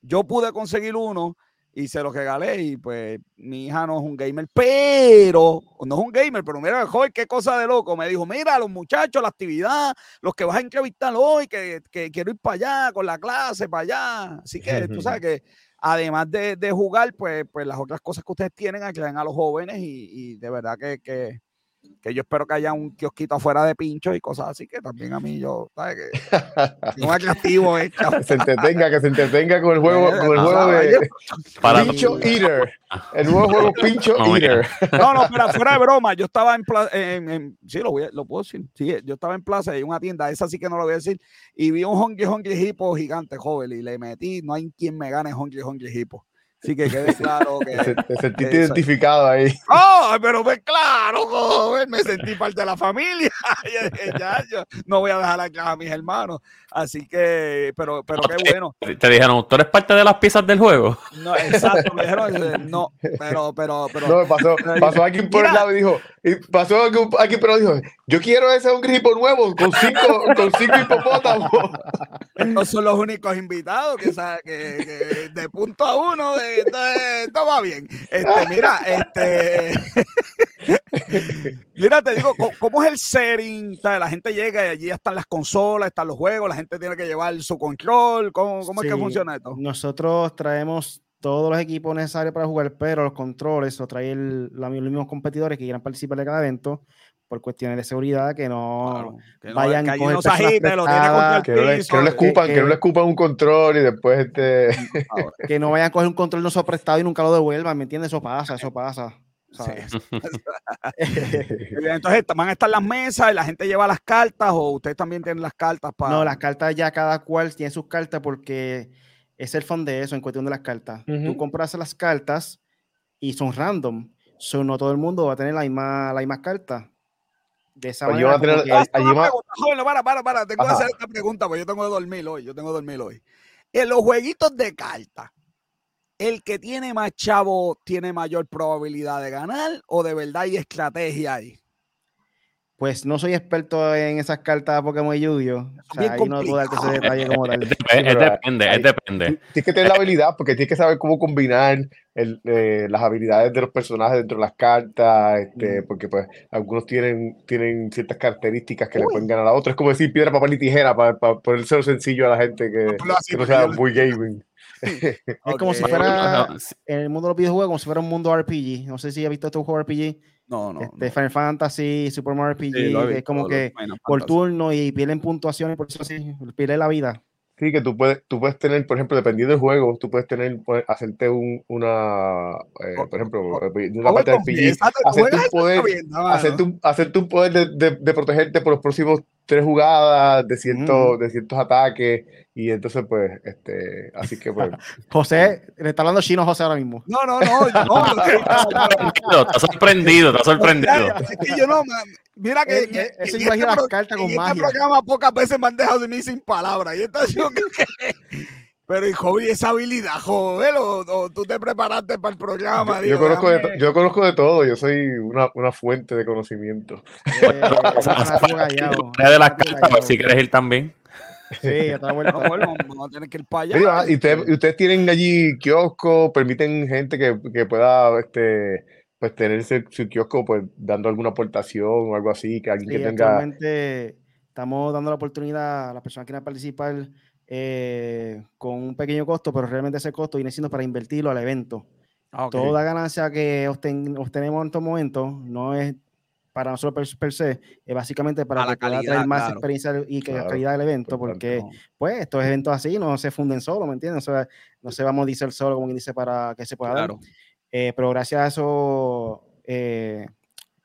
yo pude conseguir uno y se lo regalé y pues mi hija no es un gamer, pero no es un gamer, pero mira, joder, qué cosa de loco. Me dijo, mira, los muchachos, la actividad, los que vas a entrevistar hoy, que, quiero ir para allá con la clase, para allá. Así que tú sabes que además de, jugar, pues, pues las otras cosas que ustedes tienen, aclaren a los jóvenes y, de verdad que, que que yo espero que haya un kiosquito afuera de pinchos y cosas así, que también a mí yo, ¿sabes? Que no atractivo es. que se entretenga, que se entretenga con el juego, con el juego de Pincho Eater. El nuevo juego Pincho Eater. No, no, pero fuera de broma, yo estaba en plaza, en, sí, lo, voy a, lo puedo decir, sí, yo estaba en plaza de una tienda, esa sí que no lo voy a decir, y vi un Honky Honky Hippo gigante, joven, y le metí, no hay quien me gane Honky Honky Hippo. Así que quede claro que. Te, sentiste identificado ahí. ¡Oh! Pero pues claro, joven, me sentí parte de la familia. ya, yo no voy a dejar acá a mis hermanos. Así que, pero, pero qué bueno. Te dijeron, ¿tú eres parte de las piezas del juego? No, exacto, me dijeron, eh, no, pero, pero, pero. No, pasó, pasó alguien por el lado y dijo, y pasó alguien pero dijo, yo quiero ese un gripo nuevo con cinco, con cinco hipopótamos. Estos son los únicos invitados que, que, que de punto a uno de esto, va bien. Este, mira, este. mira, te digo, ¿cómo, es el setting? La gente llega y allí están las consolas, están los juegos, la gente tiene que llevar su control. ¿Cómo, cómo es que funciona esto? Nosotros traemos todos los equipos necesarios para jugar, pero los controles los traen los mismos competidores que quieran participar de cada evento por cuestiones de seguridad que no, vayan que no, que, no le escupan, que, no le escupan un control y después este que no vayan a coger un control no prestado y nunca lo devuelvan, ¿me entiendes? Eso pasa, eso pasa. Entonces van a estar las mesas y la gente lleva las cartas o ustedes también tienen las cartas para... No, las cartas ya cada cual tiene sus cartas porque es el fondo de eso en cuestión de las cartas. Tú compras las cartas y son random. So, no todo el mundo va a tener la misma, la misma carta de esa pues manera. Tener, allí más... Joven, para, para, para, tengo que hacer esta pregunta, porque yo tengo que dormir hoy, yo tengo que dormir hoy. En los jueguitos de cartas, ¿el que tiene más chavo tiene mayor probabilidad de ganar o de verdad hay estrategia ahí? Pues no soy experto en esas cartas de Pokémon y Yu-Gi-Oh! O sea, ahí no puedo darte ese detalle como tal. Es, depende, es depende. Tienes que tener la habilidad porque tienes que saber cómo combinar el, eh, las habilidades de los personajes dentro de las cartas, este, porque pues algunos tienen, tienen ciertas características que le pueden ganar a otros. Es como decir piedra, papel y tijera para, para ponérselo sencillo a la gente que no, que no sea muy gaming. es como si fuera en el mundo de los videojuegos, como si fuera un mundo RPG. No sé si has visto este juego RPG no, no. Este, Final Fantasy, Super Mario RPG, es como que por turno y pierden puntuaciones, por eso sí, pierde la vida. Sí, que tú puedes, tú puedes tener, por ejemplo, dependiendo del juego, tú puedes tener, hacerte un, una, eh, por ejemplo, de una parte del RPG, hacerte un poder, hacerte un, hacerte un poder de, de, de, protegerte por los próximos tres jugadas de ciertos, de ciertos ataques y entonces pues este así que pues José le está hablando chino a José ahora mismo no no no no, está sorprendido está sorprendido es que yo no mira que, eh, eh, eso imagina las cartas con magia este programa pocas veces me han dejado de mí sin palabras y esta pero hijo, y esa habilidad, joder, o, tú te preparaste para el programa. Yo, conozco, de, yo conozco de todo, yo soy una, una fuente de conocimiento. Eh, de las cartas, si quieres ir también. Sí, está bueno. vamos a tener que ir para allá. y, ustedes tienen allí kiosco, permiten gente que, que pueda este, pues, tener su, kiosco pues, dando alguna aportación o algo así, que alguien que tenga. Estamos dando la oportunidad a las personas que quieran participar eh, con un pequeño costo, pero realmente ese costo viene siendo para invertirlo al evento. Ah, Toda ganancia que obtenemos en estos momentos no es para nosotros per, se, es básicamente para la que traer más experiencia y que calidad del evento, porque pues estos eventos así no se funden solo, ¿me entiendes? no se va a modizar solo, como quien dice, para que se pueda dar. Eh, pero gracias a esos, eh,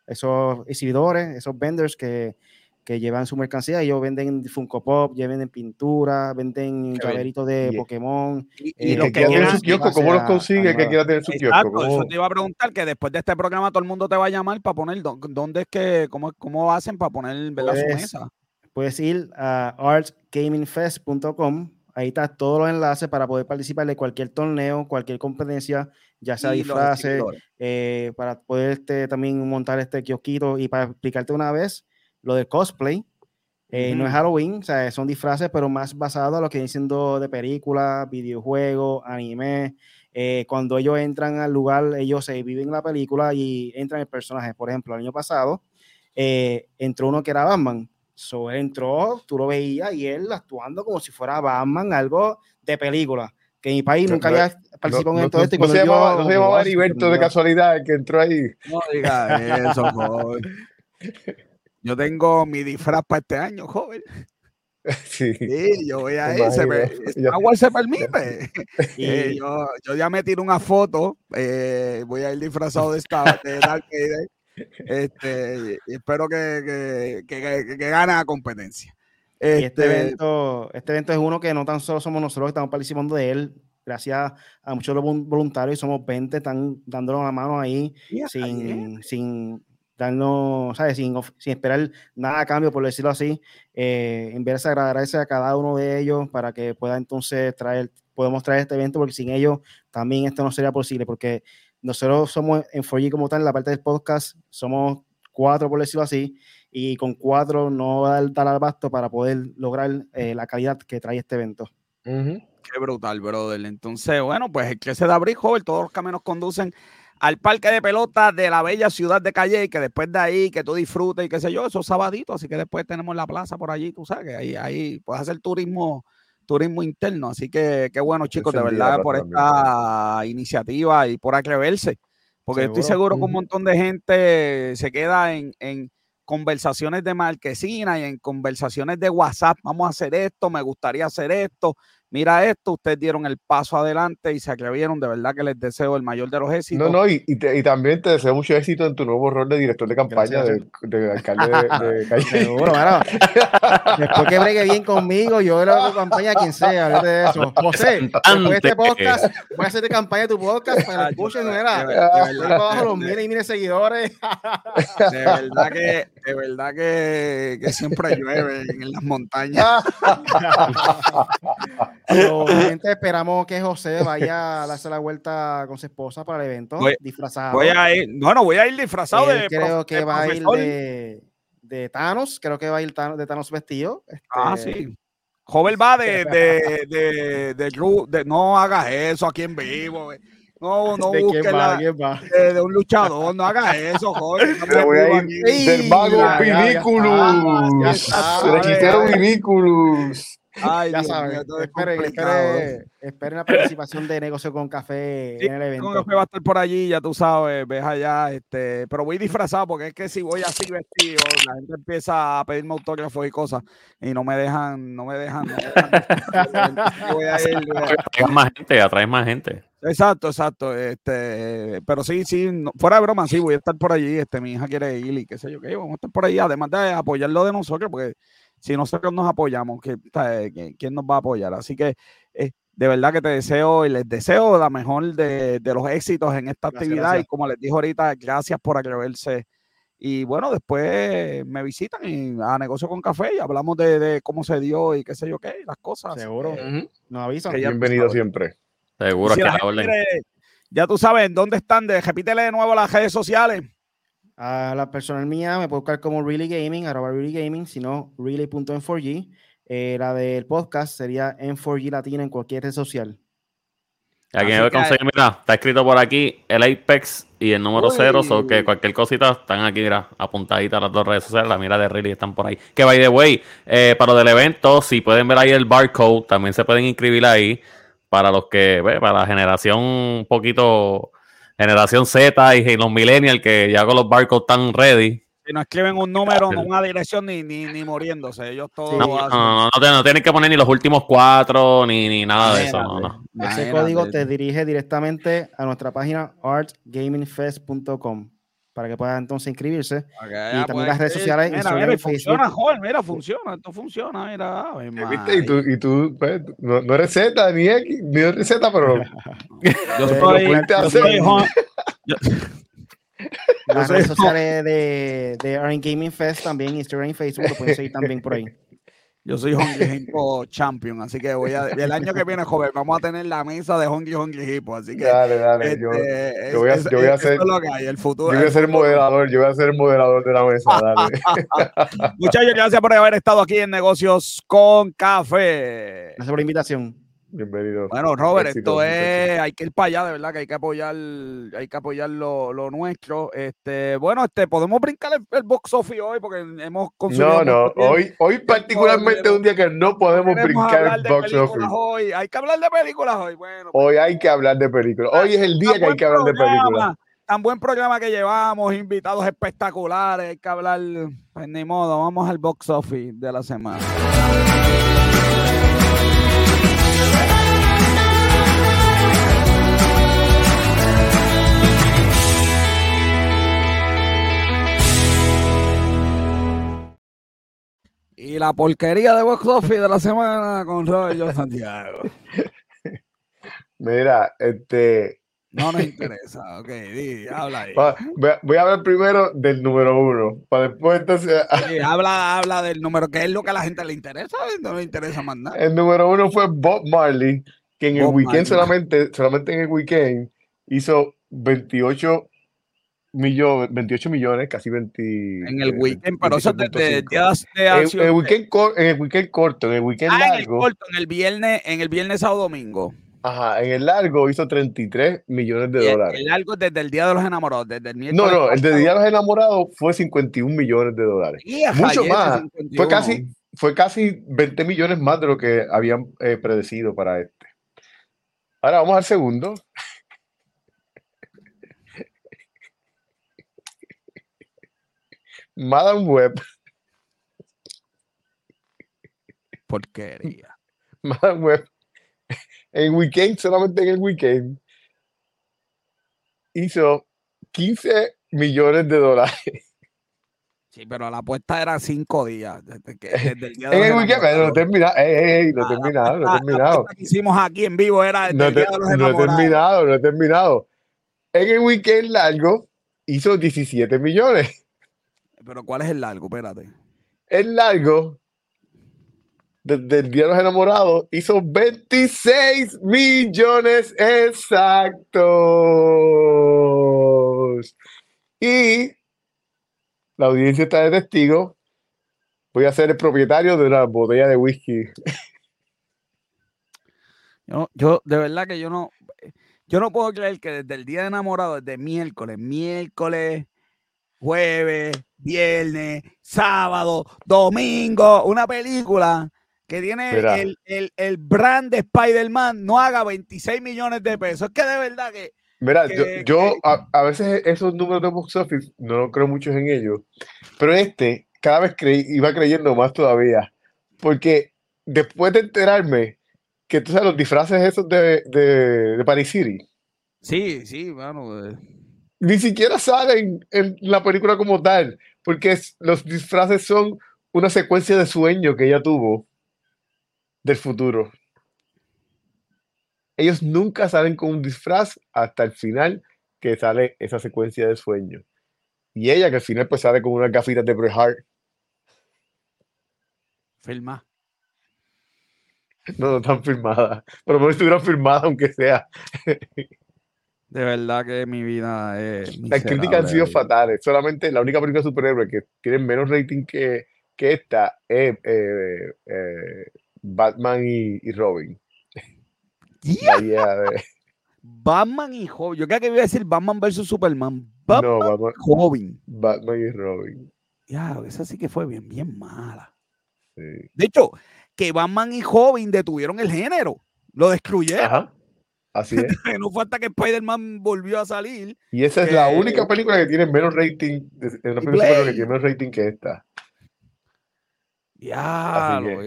esos exhibidores, esos vendors que que llevan su mercancía. Ellos venden Funko Pop, ya venden pintura, venden llaveritos de Pokémon. Y, eh, lo que quieran su kiosco, ¿cómo los consigue? que quiera tener su kiosco. Eso te iba a preguntar que después de este programa todo el mundo te va a llamar para poner dónde es que, cómo, cómo hacen para poner ¿verdad, su mesa. Puedes ir a artsgamingfest.com. Ahí está todos los enlaces para poder participar de cualquier torneo, cualquier competencia, ya sea disfraces, eh, para poder este, también montar este kiosquito y para explicarte una vez lo del cosplay. Eh, no es Halloween, o sea, son disfraces, pero más basados a lo que viene siendo de películas, videojuegos, anime. Eh, cuando ellos entran al lugar, ellos se viven la película y entran el personaje. Por ejemplo, el año pasado eh, entró uno que era Batman. So, él entró, tú lo veías y él actuando como si fuera Batman, algo de película. Que en mi país nunca había participado en esto. No, se llamaba, no se llamaba Heriberto de casualidad el que entró ahí. No diga eso, Yo tengo mi disfraz para este año, joven. Sí. sí yo voy a ir. Se me, se permite. y yo, yo, ya me tiro una foto. Eh, voy a ir disfrazado de esta de Dark Vader. Este, y espero que, que, que, que, gane la competencia. Este, este, evento, este evento es uno que no tan solo somos nosotros que estamos participando de él. gracias a muchos de los voluntarios, somos 20, están dándonos la mano ahí sin, sin darnos, ¿sabes? Sin, sin, esperar nada a cambio, por decirlo así. Eh, en vez de agradecer a cada uno de ellos para que pueda entonces traer, podemos traer este evento, porque sin ellos también esto no sería posible, porque nosotros somos en 4G como tal, en la parte del podcast, somos cuatro, por decirlo así, y con cuatro no va a dar al basto para poder lograr eh, la calidad que trae este evento. Qué brutal, brother. Entonces, bueno, pues el 13 de abril, joven, todos los caminos conducen al parque de pelota de la bella ciudad de Calle, que después de ahí, que tú disfrutes y qué sé yo, eso es sabadito, así que después tenemos la plaza por allí, tú sabes, que ahí, ahí puedes hacer turismo, turismo interno, así que qué bueno chicos, de verdad, por esta iniciativa y por atreverse, porque estoy seguro. que un montón de gente se queda en, en conversaciones de marquesina y en conversaciones de WhatsApp, vamos a hacer esto, me gustaría hacer esto, mira esto, ustedes dieron el paso adelante y se atrevieron, de verdad que les deseo el mayor de los éxitos. No, no, y, y, también te deseo mucho éxito en tu nuevo rol de director de campaña de, de, alcalde de, de Calle. Seguro, bueno, después que bregue bien conmigo, yo le hago campaña a quien sea, de eso. José, después de este podcast, voy a hacerte campaña tu podcast para que escuchen, no era, de verdad, abajo los miles y miles de seguidores. De verdad que, de verdad que, que siempre llueve en las montañas. Obviamente esperamos que José vaya a darse la vuelta con su esposa para el evento, disfrazado. Voy a ir, bueno, voy a ir disfrazado de. Creo que va a ir de, de, Thanos, creo que va a ir de Thanos vestido. ah, este, sí. Joven va de, de, de, de, no hagas eso aquí en vivo. No, no busques la, de, un luchador, no hagas eso, joven. No voy a ir del Piniculus. Ay, ya saben, esperen, esperen, esperen, la participación de negocio con café en el evento. Con café va a estar por allí, ya tú sabes, ves allá, este, pero voy disfrazado porque es que si voy así vestido, la gente empieza a pedirme autógrafos y cosas y no me dejan, no me dejan. No voy a ir, más gente, atraes más gente. Exacto, exacto. Este, pero sí, sí, fuera de broma, sí, voy a estar por allí. Este, mi hija quiere ir y qué sé yo, qué, vamos a estar por ahí, además de apoyarlo de nosotros, porque si nosotros nos apoyamos, ¿quién nos va a apoyar? Así que eh, de verdad que te deseo y les deseo la mejor de, los éxitos en esta actividad y como les dije ahorita, gracias por atreverse. Y bueno, después me visitan y a negocio con café y hablamos de, cómo se dio y qué sé yo qué, las cosas. Seguro. Nos avisan. Bienvenido siempre. Seguro que Ya tú sabes dónde están. De, repítele de nuevo las redes sociales. A la personal mía me puedo buscar como Really Gaming, arroba Really Gaming, sino really.n4g. Eh, la del podcast sería N4G Latina en cualquier red social. Aquí me voy a conseguir, mira, está escrito por aquí el Apex y el número cero, o que cualquier cosita están aquí, mira, apuntaditas las dos redes sociales, la mira de Really están por ahí. Que by the way, eh, para lo del evento, si pueden ver ahí el barcode, también se pueden inscribir ahí para los que, para la generación un poquito generación Z y los millennials que ya con los barcos están ready. Si no escriben un número, no una dirección ni, ni, ni moriéndose. Ellos todos. no, no, no, tienen que poner ni los últimos cuatro ni, ni nada de eso. No, Ese código te dirige directamente a nuestra página artgamingfest.com para que puedan entonces inscribirse. y también las redes sociales. Mira, mira, funciona, joven, mira, funciona, esto funciona, mira. ¿Viste? Y tú, y tú pues, no, no, eres Z ni X, ni eres Z, pero. yo soy, yo soy yo, las redes sociales de, de Earn Gaming Fest también, Instagram y Facebook, lo pueden seguir también por ahí. Yo soy Hungry Hippo Champion, así que voy a. El año que viene, joven, vamos a tener la mesa de Hungry Hungry Hippo, así que. Dale, dale. yo, este, yo, voy a, yo voy a ser. el futuro, yo voy a ser moderador, yo voy a ser moderador de la mesa, dale. Muchachos, gracias por haber estado aquí en Negocios con Café. Gracias por la invitación. Bienvenido. Bueno, Robert, esto es, hay que ir para allá, de verdad que hay que apoyar, hay que apoyar lo, lo nuestro. Este, bueno, este, podemos brincar el, box office hoy porque hemos consumido. No, no, hoy, hoy particularmente es un día que no podemos brincar el box office. Hoy. Hay que hablar de películas hoy. Bueno, pues, hoy hay que hablar de películas. Hoy es el día que hay que hablar de películas. Tan buen programa que llevamos, invitados espectaculares, hay que hablar, pues ni modo, vamos al box office de la semana. Y la porquería de box office de la semana con Roger Santiago. Mira, este. No nos interesa, ok, di, habla ahí. Voy a hablar primero del número uno, para después entonces. habla, habla del número, que es lo que a la gente le interesa, no le interesa más nada. El número uno fue Bob Marley, que en el weekend solamente, solamente en el weekend hizo 28 millones, 28 millones, casi 20. En el weekend, pero eso desde de acción. En el, weekend, en el weekend corto, en el weekend ah, largo. En el corto, en el viernes, en el viernes sábado domingo. Ajá, en el largo hizo 33 millones de dólares. El largo desde el Día de los Enamorados, desde el No, no, el del Día de los Enamorados fue 51 millones de dólares. Mucho más. Fue casi, fue casi 20 millones más de lo que habían eh, predecido para este. Ahora vamos al segundo. Madame Web. Porquería. Madame Web. En weekend, solamente en el weekend, hizo 15 millones de dólares. Sí, pero la apuesta era cinco días. Desde, que, desde el día de en el weekend, pero no terminado. Ey, no he terminado, no he terminado. La que hicimos aquí en vivo era no, el día de los no he terminado, no he terminado. En el weekend largo hizo 17 millones. Pero ¿cuál es el largo? Espérate. El largo, desde el Día de los Enamorados, hizo 26 millones exactos. Y la audiencia está de testigo. Voy a ser el propietario de una botella de whisky. Yo, yo, de verdad que yo no, yo no puedo creer que desde el día de enamorado, desde miércoles, miércoles, jueves, viernes, sábado, domingo, una película que tiene el, el, el, brand de Spider-Man no haga 26 millones de pesos. Es que de verdad que. Mira, yo, a, veces esos números de box office no creo mucho en ellos, pero este cada vez iba creyendo más todavía, porque después de enterarme que tú sabes los disfraces esos de, de, de Paris City. Sí, sí, bueno. Eh, ni siquiera salen en la película como tal, porque los disfraces son una secuencia de sueño que ella tuvo del futuro. Ellos nunca salen con un disfraz hasta el final que sale esa secuencia de sueño. Y ella que al final pues sale con unas gafitas de Bret Hart. Filma. No, no están filmadas. Pero no estuvieran filmadas aunque sea. De verdad que mi vida es. Las críticas han sido fatales. Solamente la única película de superhéroe que tiene menos rating que, que esta es eh, eh, Batman y, Robin. Batman y Robin. Yo creo que iba a decir Batman versus Superman. Batman, no, Batman, Robin. Batman y Robin. Ya, esa sí que fue bien, bien mala. De hecho, que Batman y Robin detuvieron el género. Lo destruyeron. Ajá. Así es. no falta que Spider-Man volvió a salir. Y esa es la única película que tiene menos rating, una película que tiene menos rating que esta. Ya, lo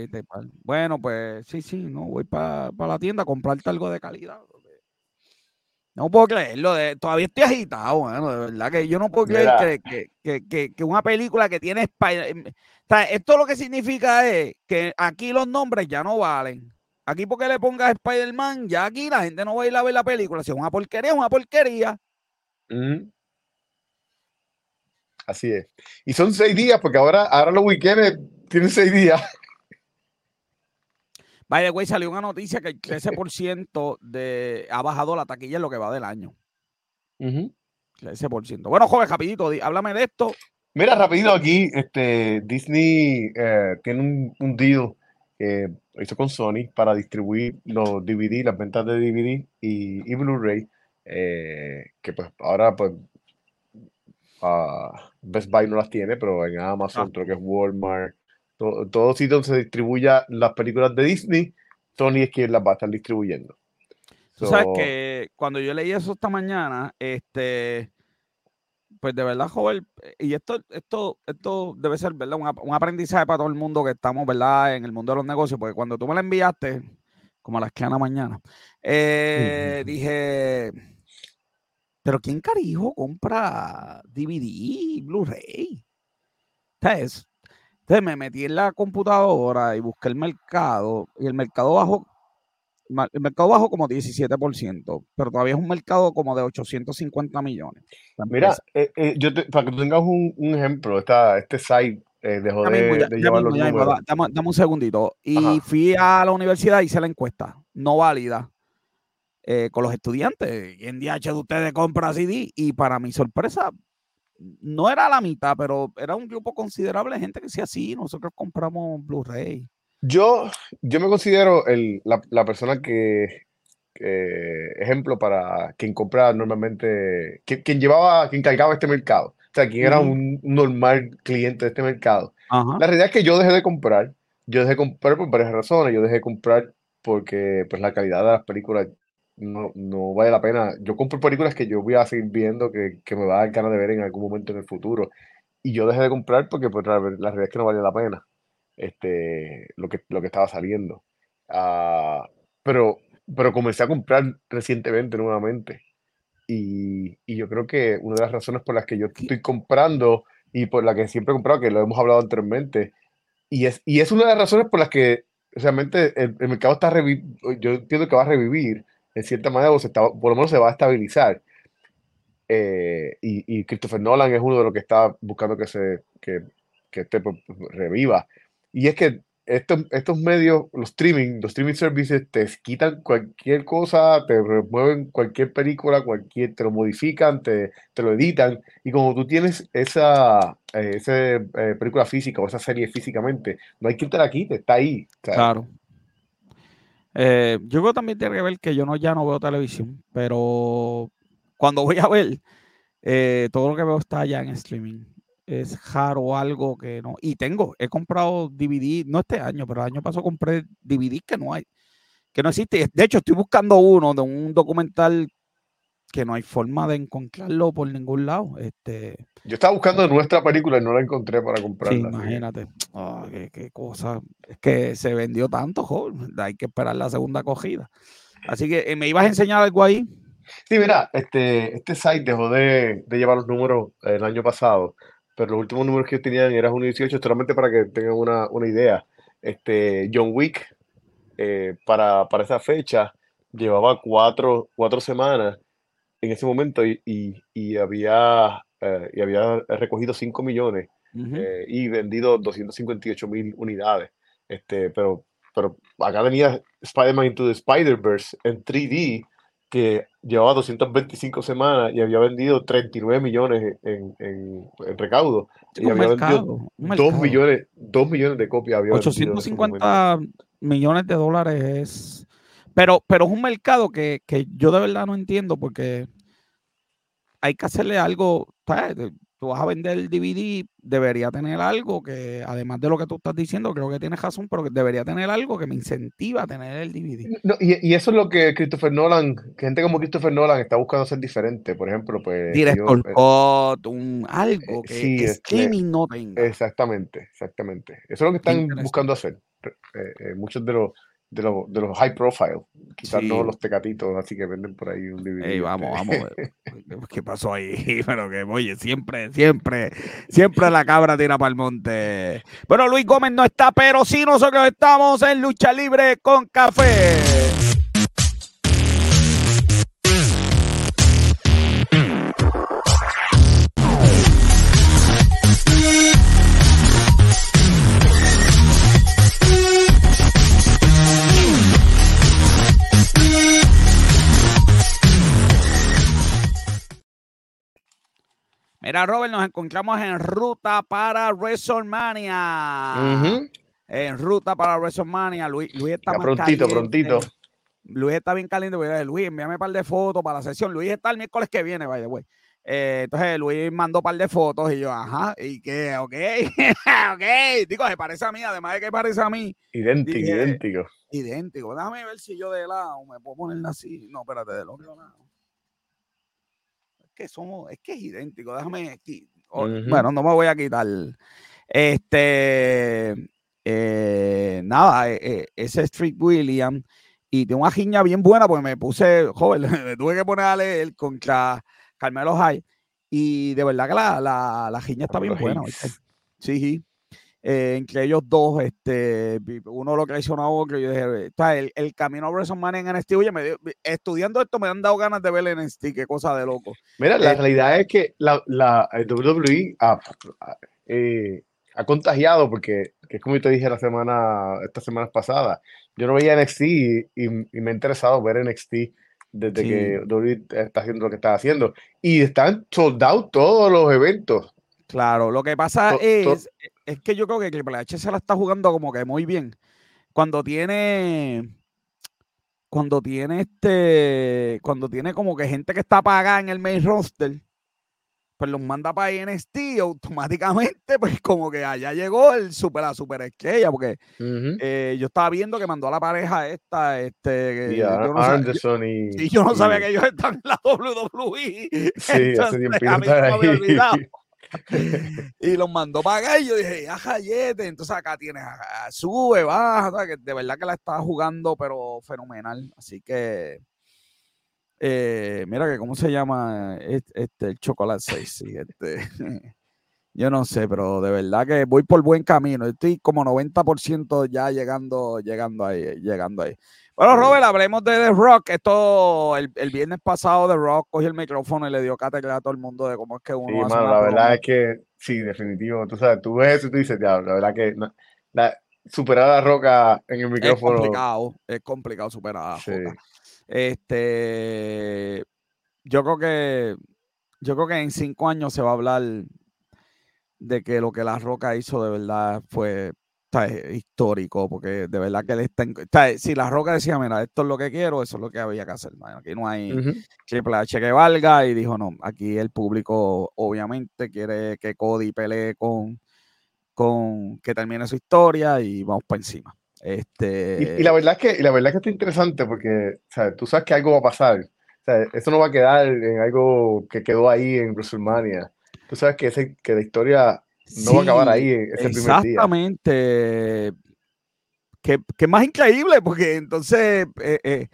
Bueno, pues sí, sí, no, voy para la tienda a comprarte algo de calidad. No puedo creerlo, de, todavía estoy agitado, bueno, de verdad que yo no puedo creer que, que, que, una película que tiene Spider... O sea, esto lo que significa es que aquí los nombres ya no valen. Aquí porque le pongas Spider-Man, ya aquí la gente no va a ir a ver la película. Si es una porquería, es una porquería. Así es. Y son seis días, porque ahora, ahora los weekends tienen seis días. Vaya, güey, salió una noticia que el 13% de, ha bajado la taquilla en lo que va del año. 13%. Bueno, joven, rapidito, háblame de esto. Mira, rapidito aquí, este, Disney eh, tiene un, un deal que hizo con Sony para distribuir los DVD, las ventas de DVD y, Blu-ray, eh, que pues ahora pues Best Buy no las tiene, pero en Amazon, ah. creo que es Walmart, todo, todo sitio donde se distribuya las películas de Disney, Sony es quien las va a estar distribuyendo. Tú sabes que cuando yo leí eso esta mañana, este, pues de verdad, joven, y esto, esto, esto debe ser, ¿verdad? Un, aprendizaje para todo el mundo que estamos, ¿verdad? En el mundo de los negocios, porque cuando tú me la enviaste, como a las que a la mañana, eh, dije, pero ¿quién carijo compra DVD, Blu-ray? Entonces, entonces me metí en la computadora y busqué el mercado, y el mercado bajó el mercado bajó como 17%, pero todavía es un mercado como de 850 millones. Mira, eh, eh, yo para que tú tengas un, ejemplo, esta, este site eh, dejó de, llevar los números. Dame, un segundito. Y fui a la universidad y hice la encuesta, no válida, con los estudiantes. Y en DH de ustedes compra CD y para mi sorpresa, no era la mitad, pero era un grupo considerable de gente que decía, sí, nosotros compramos Blu-ray. Yo, yo me considero el, la, la, persona que, ejemplo para quien compra normalmente, quien, llevaba, quien cargaba este mercado. O sea, quien era un, normal cliente de este mercado. La realidad es que yo dejé de comprar. Yo dejé de comprar por varias razones. Yo dejé de comprar porque pues, la calidad de las películas no, no vale la pena. Yo compro películas que yo voy a seguir viendo, que, que me va a dar ganas de ver en algún momento en el futuro. Y yo dejé de comprar porque pues, la, la realidad es que no vale la pena este, lo, que, lo que estaba saliendo. Ah, pero, pero comencé a comprar recientemente nuevamente. Y, y, yo creo que una de las razones por las que yo estoy comprando y por la que siempre he comprado, que lo hemos hablado anteriormente, y es, y es una de las razones por las que realmente el, mercado está yo entiendo que va a revivir en cierta manera, o está, por lo menos se va a estabilizar. Eh, y, y, Christopher Nolan es uno de los que está buscando que se que, que este pues, reviva. Y es que estos, estos medios, los streaming, los streaming services te quitan cualquier cosa, te remueven cualquier película, cualquier, te lo modifican, te, te lo editan. Y como tú tienes esa, eh, esa eh, película física o esa serie físicamente, no hay quien te la quite, está ahí. Claro. Eh, yo creo también tiene que ver que yo no, ya no veo televisión, pero cuando voy a ver, todo lo que veo está ya en streaming es raro algo que no. Y tengo, he comprado DVD, no este año, pero el año pasado compré DVD que no hay, que no existe. De hecho, estoy buscando uno de un documental que no hay forma de encontrarlo por ningún lado. Este, Yo estaba buscando nuestra película y no la encontré para comprarla. Sí, imagínate. Ah, qué, cosa. Es que se vendió tanto, joven. Hay que esperar la segunda acogida. Así que, eh, ¿me ibas a enseñar algo ahí? Sí, mira, este, este site dejó de, de llevar los números el año pasado pero los últimos números que tenían eran 1.18, solamente para que tengan una, una idea. Este, John Wick, eh, para, para, esa fecha, llevaba cuatro, cuatro semanas en ese momento y, y, había, eh, y había recogido 5 millones eh, y vendido 258 mil unidades. Este, pero, pero acá venía Spider-Man Into the Spider-Verse en 3D que llevaba 225 semanas y había vendido 39 millones en, en, recaudo. y había vendido 2 millones, 2 millones de copias. Había 850 millones de dólares es... Pero, pero es un mercado que, que, yo de verdad no entiendo porque hay que hacerle algo, tú vas a vender el DVD, debería tener algo que, además de lo que tú estás diciendo, creo que tienes razón, pero debería tener algo que me incentiva a tener el DVD. y, eso es lo que Christopher Nolan, gente como Christopher Nolan está buscando hacer diferente. Por ejemplo, pues. Director eh, un algo que, sí, streaming no tenga. Exactamente, exactamente. Eso es lo que están buscando hacer. Eh, eh, muchos de los de, de los high profile, quizás no los tecatitos, así que venden por ahí un DVD. vamos, vamos. ¿Qué pasó ahí? Pero que, oye, siempre, siempre, siempre la cabra tira para el monte. Bueno, Luis Gómez no está, pero sí nosotros estamos en lucha libre con café. Mira, Robert, nos encontramos en ruta para WrestleMania. En ruta para WrestleMania. Luis, Luis está ya prontito, prontito. Luis está bien caliente. Luis, envíame un par de fotos para la sesión. Luis está el miércoles que viene, vaya, güey. Eh, entonces Luis mandó un par de fotos y yo, ajá, ¿y qué? Ok, ok. Digo, se parece a mí, además de que parece a mí. Idéntico, idéntico. Idéntico. Déjame ver si yo de lado me puedo poner así. No, espérate, de lado que somos, es que es idéntico. Déjame aquí. Bueno, no me voy a quitar. Este, eh, nada, eh, ese Street William. Y tiene una giña bien buena, porque me puse, joven, me tuve que poner a leer contra Carmelo High. Y de verdad que la, la, la giña está bien buena. Sí, sí. Eh, entre ellos dos, este, uno lo traicionó a otro. Yo dije, el, el camino a WrestleMania en NXT, oye, me, estudiando esto me han dado ganas de ver el NXT, qué cosa de loco. Mira, la eh, realidad es que la, la WWE ha, eh, ha, contagiado, porque es como te dije la semana, estas semanas pasadas, yo no veía NXT y, y, me ha interesado ver NXT desde que WWE está haciendo lo que está haciendo. Y están soldados todos los eventos. Claro, lo que pasa es, es que yo creo que Triple H se la está jugando como que muy bien. Cuando tiene, cuando tiene este, cuando tiene como que gente que está pagada en el main roster, pues los manda para NXT y automáticamente, pues como que allá llegó el super, la super estrella, porque eh, yo estaba viendo que mandó a la pareja esta, este, yo no Anderson y, y, yo no sabía que ellos están en la WWE. Sí, Entonces, a mí me había olvidado. y los mandó para acá y yo dije, ya jayete, entonces acá tienes, sube, baja, que de verdad que la estaba jugando, pero fenomenal. Así que, eh, mira que, ¿cómo se llama? Este, el Chocolate 6, este, yo no sé, pero de verdad que voy por buen camino. Estoy como 90% ya llegando, llegando ahí, llegando ahí. Bueno, Robert, hablemos de The Rock. Esto, el, el, viernes pasado, The Rock cogió el micrófono y le dio cátedra a todo el mundo de cómo es que uno. Sí, mano, la verdad es que sí, definitivo. Tú sabes, tú ves eso y tú dices, ya, la verdad que la, superar a Roca en el micrófono. Es complicado, es complicado superar a sí. Roca. Este, yo creo que, yo creo que en cinco años se va a hablar de que lo que la Roca hizo de verdad fue histórico, porque de verdad que él está, si la Roca decía, mira, esto es lo que quiero, eso es lo que había que hacer, aquí no hay Triple H que valga, y dijo, no, aquí el público obviamente quiere que Cody pelee con, con que termine su historia y vamos para encima. Este... Y, la verdad es que, la verdad es que está interesante porque tú sabes que algo va a pasar. Eso no va a quedar en algo que quedó ahí en WrestleMania. Tú sabes que, ese, que la historia no va a acabar ahí ese primer día. Exactamente. Que, que, más increíble, porque entonces eh, eh,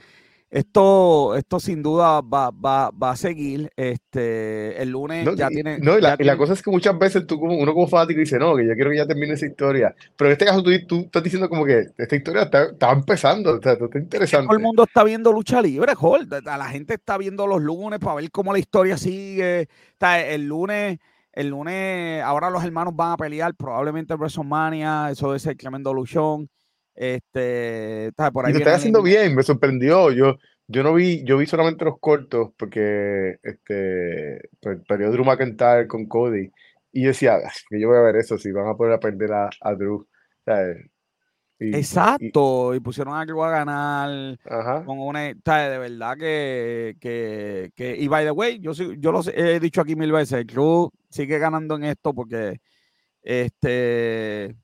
esto, esto sin duda va, va, va, a seguir. Este, el lunes ya tiene. No, y la, y la, cosa es que muchas veces tú, uno como fanático dice, no, que yo quiero que ya termine esa historia. Pero en este caso tú, tú estás diciendo como que esta historia está, está empezando, sea, está interesante. Todo el mundo está viendo lucha libre, Joel. La gente está viendo los lunes para ver cómo la historia sigue. Está, el lunes el lunes, ahora los hermanos van a pelear probablemente en WrestleMania, eso de ser tremendo luchón. Este, por ahí y te está haciendo bien, me sorprendió. Yo, yo no vi, yo vi solamente los cortos porque este pues, periodo Drew McIntyre con Cody. Y yo decía, que yo voy a ver eso, si van a poder aprender a, a Drew. Exacto, y, pusieron a Drew a ganar con una, de verdad que, que, que, y by the way, yo, yo lo he dicho aquí mil veces, Drew sigue ganando en esto porque este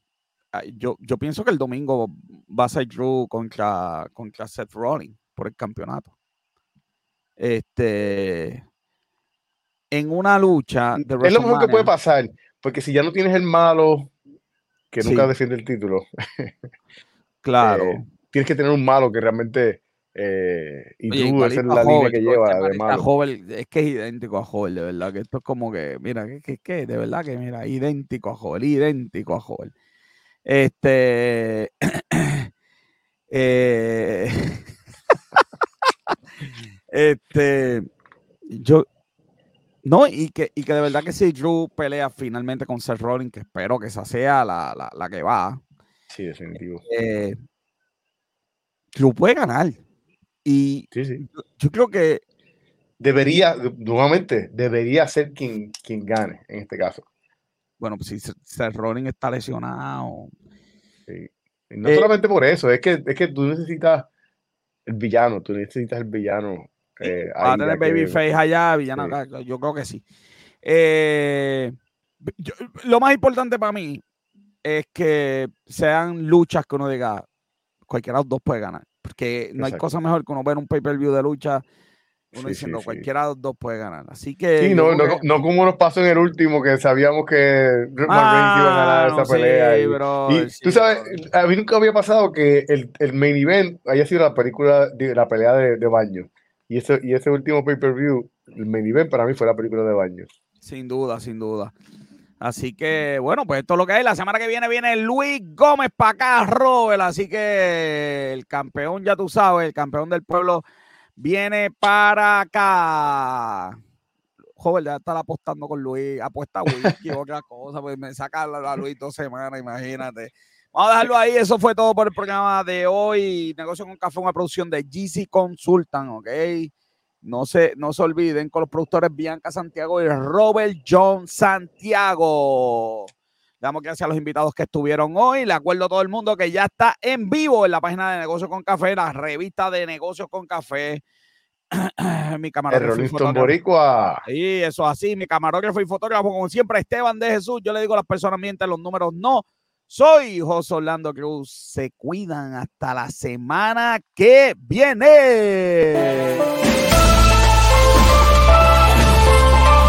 yo, yo pienso que el domingo va a ser Drew contra, contra Seth Rollins por el campeonato. Este en una lucha de Es lo mejor que puede pasar, porque si ya no tienes el malo que nunca defiende el título. claro. Eh, tienes que tener un malo que realmente eh, y tú, esa es la línea que lleva de malo. es que es idéntico a Joel, de verdad. Que esto es como que, mira, que, que, de verdad que, mira, idéntico a Joel, idéntico a Joel. Este. eh, este. Yo. No, y que, y que de verdad que si Drew pelea finalmente con Seth Rollins, que espero que esa sea la, la, la que va. Sí, definitivo. Eh, Drew puede ganar. Y Yo, creo que. Debería, nuevamente, debería ser quien, quien gane en este caso. Bueno, pues si Seth Rollins está lesionado. no solamente por eso, es que, es que tú necesitas el villano, tú necesitas el villano. Eh, a tener Babyface allá, villano acá, yo creo que sí. Eh, lo más importante para mí es que sean luchas que uno diga, cualquiera de los dos puede ganar. Porque no hay cosa mejor que uno ver un pay-per-view de lucha, uno diciendo cualquiera de los dos puede ganar. Así que. Sí, no, no, como nos pasó en el último, que sabíamos que ah, iba a ganar esa pelea. Y, tú sabes, a mí nunca había pasado que el, el, main event haya sido la película, de, la pelea de, de baño. Y ese, y ese último pay-per-view, el main event para mí fue la película de baño. Sin duda, sin duda. Así que, bueno, pues esto es lo que hay. La semana que viene viene Luis Gómez para acá, Robert. Así que el campeón, ya tú sabes, el campeón del pueblo viene para acá. Joven, ya estar apostando con Luis. Apuesta whisky, otra cosa, pues me saca a Luis dos semanas, imagínate. Vamos a dejarlo ahí. Eso fue todo por el programa de hoy. Negocio con Café, una producción de GC Consultan, ¿ok? No se, no se olviden con los productores Bianca Santiago y Robert John Santiago. Damos gracias a los invitados que estuvieron hoy. Le acuerdo a todo el mundo que ya está en vivo en la página de Negocios con Café, la revista de Negocios con Café. mi camarógrafo. Boricua. Sí, eso así. Mi camarógrafo y fotógrafo, como siempre, Esteban de Jesús. Yo le digo a las personas mienten los números no. Soy José Orlando Cruz. Se cuidan hasta la semana que viene.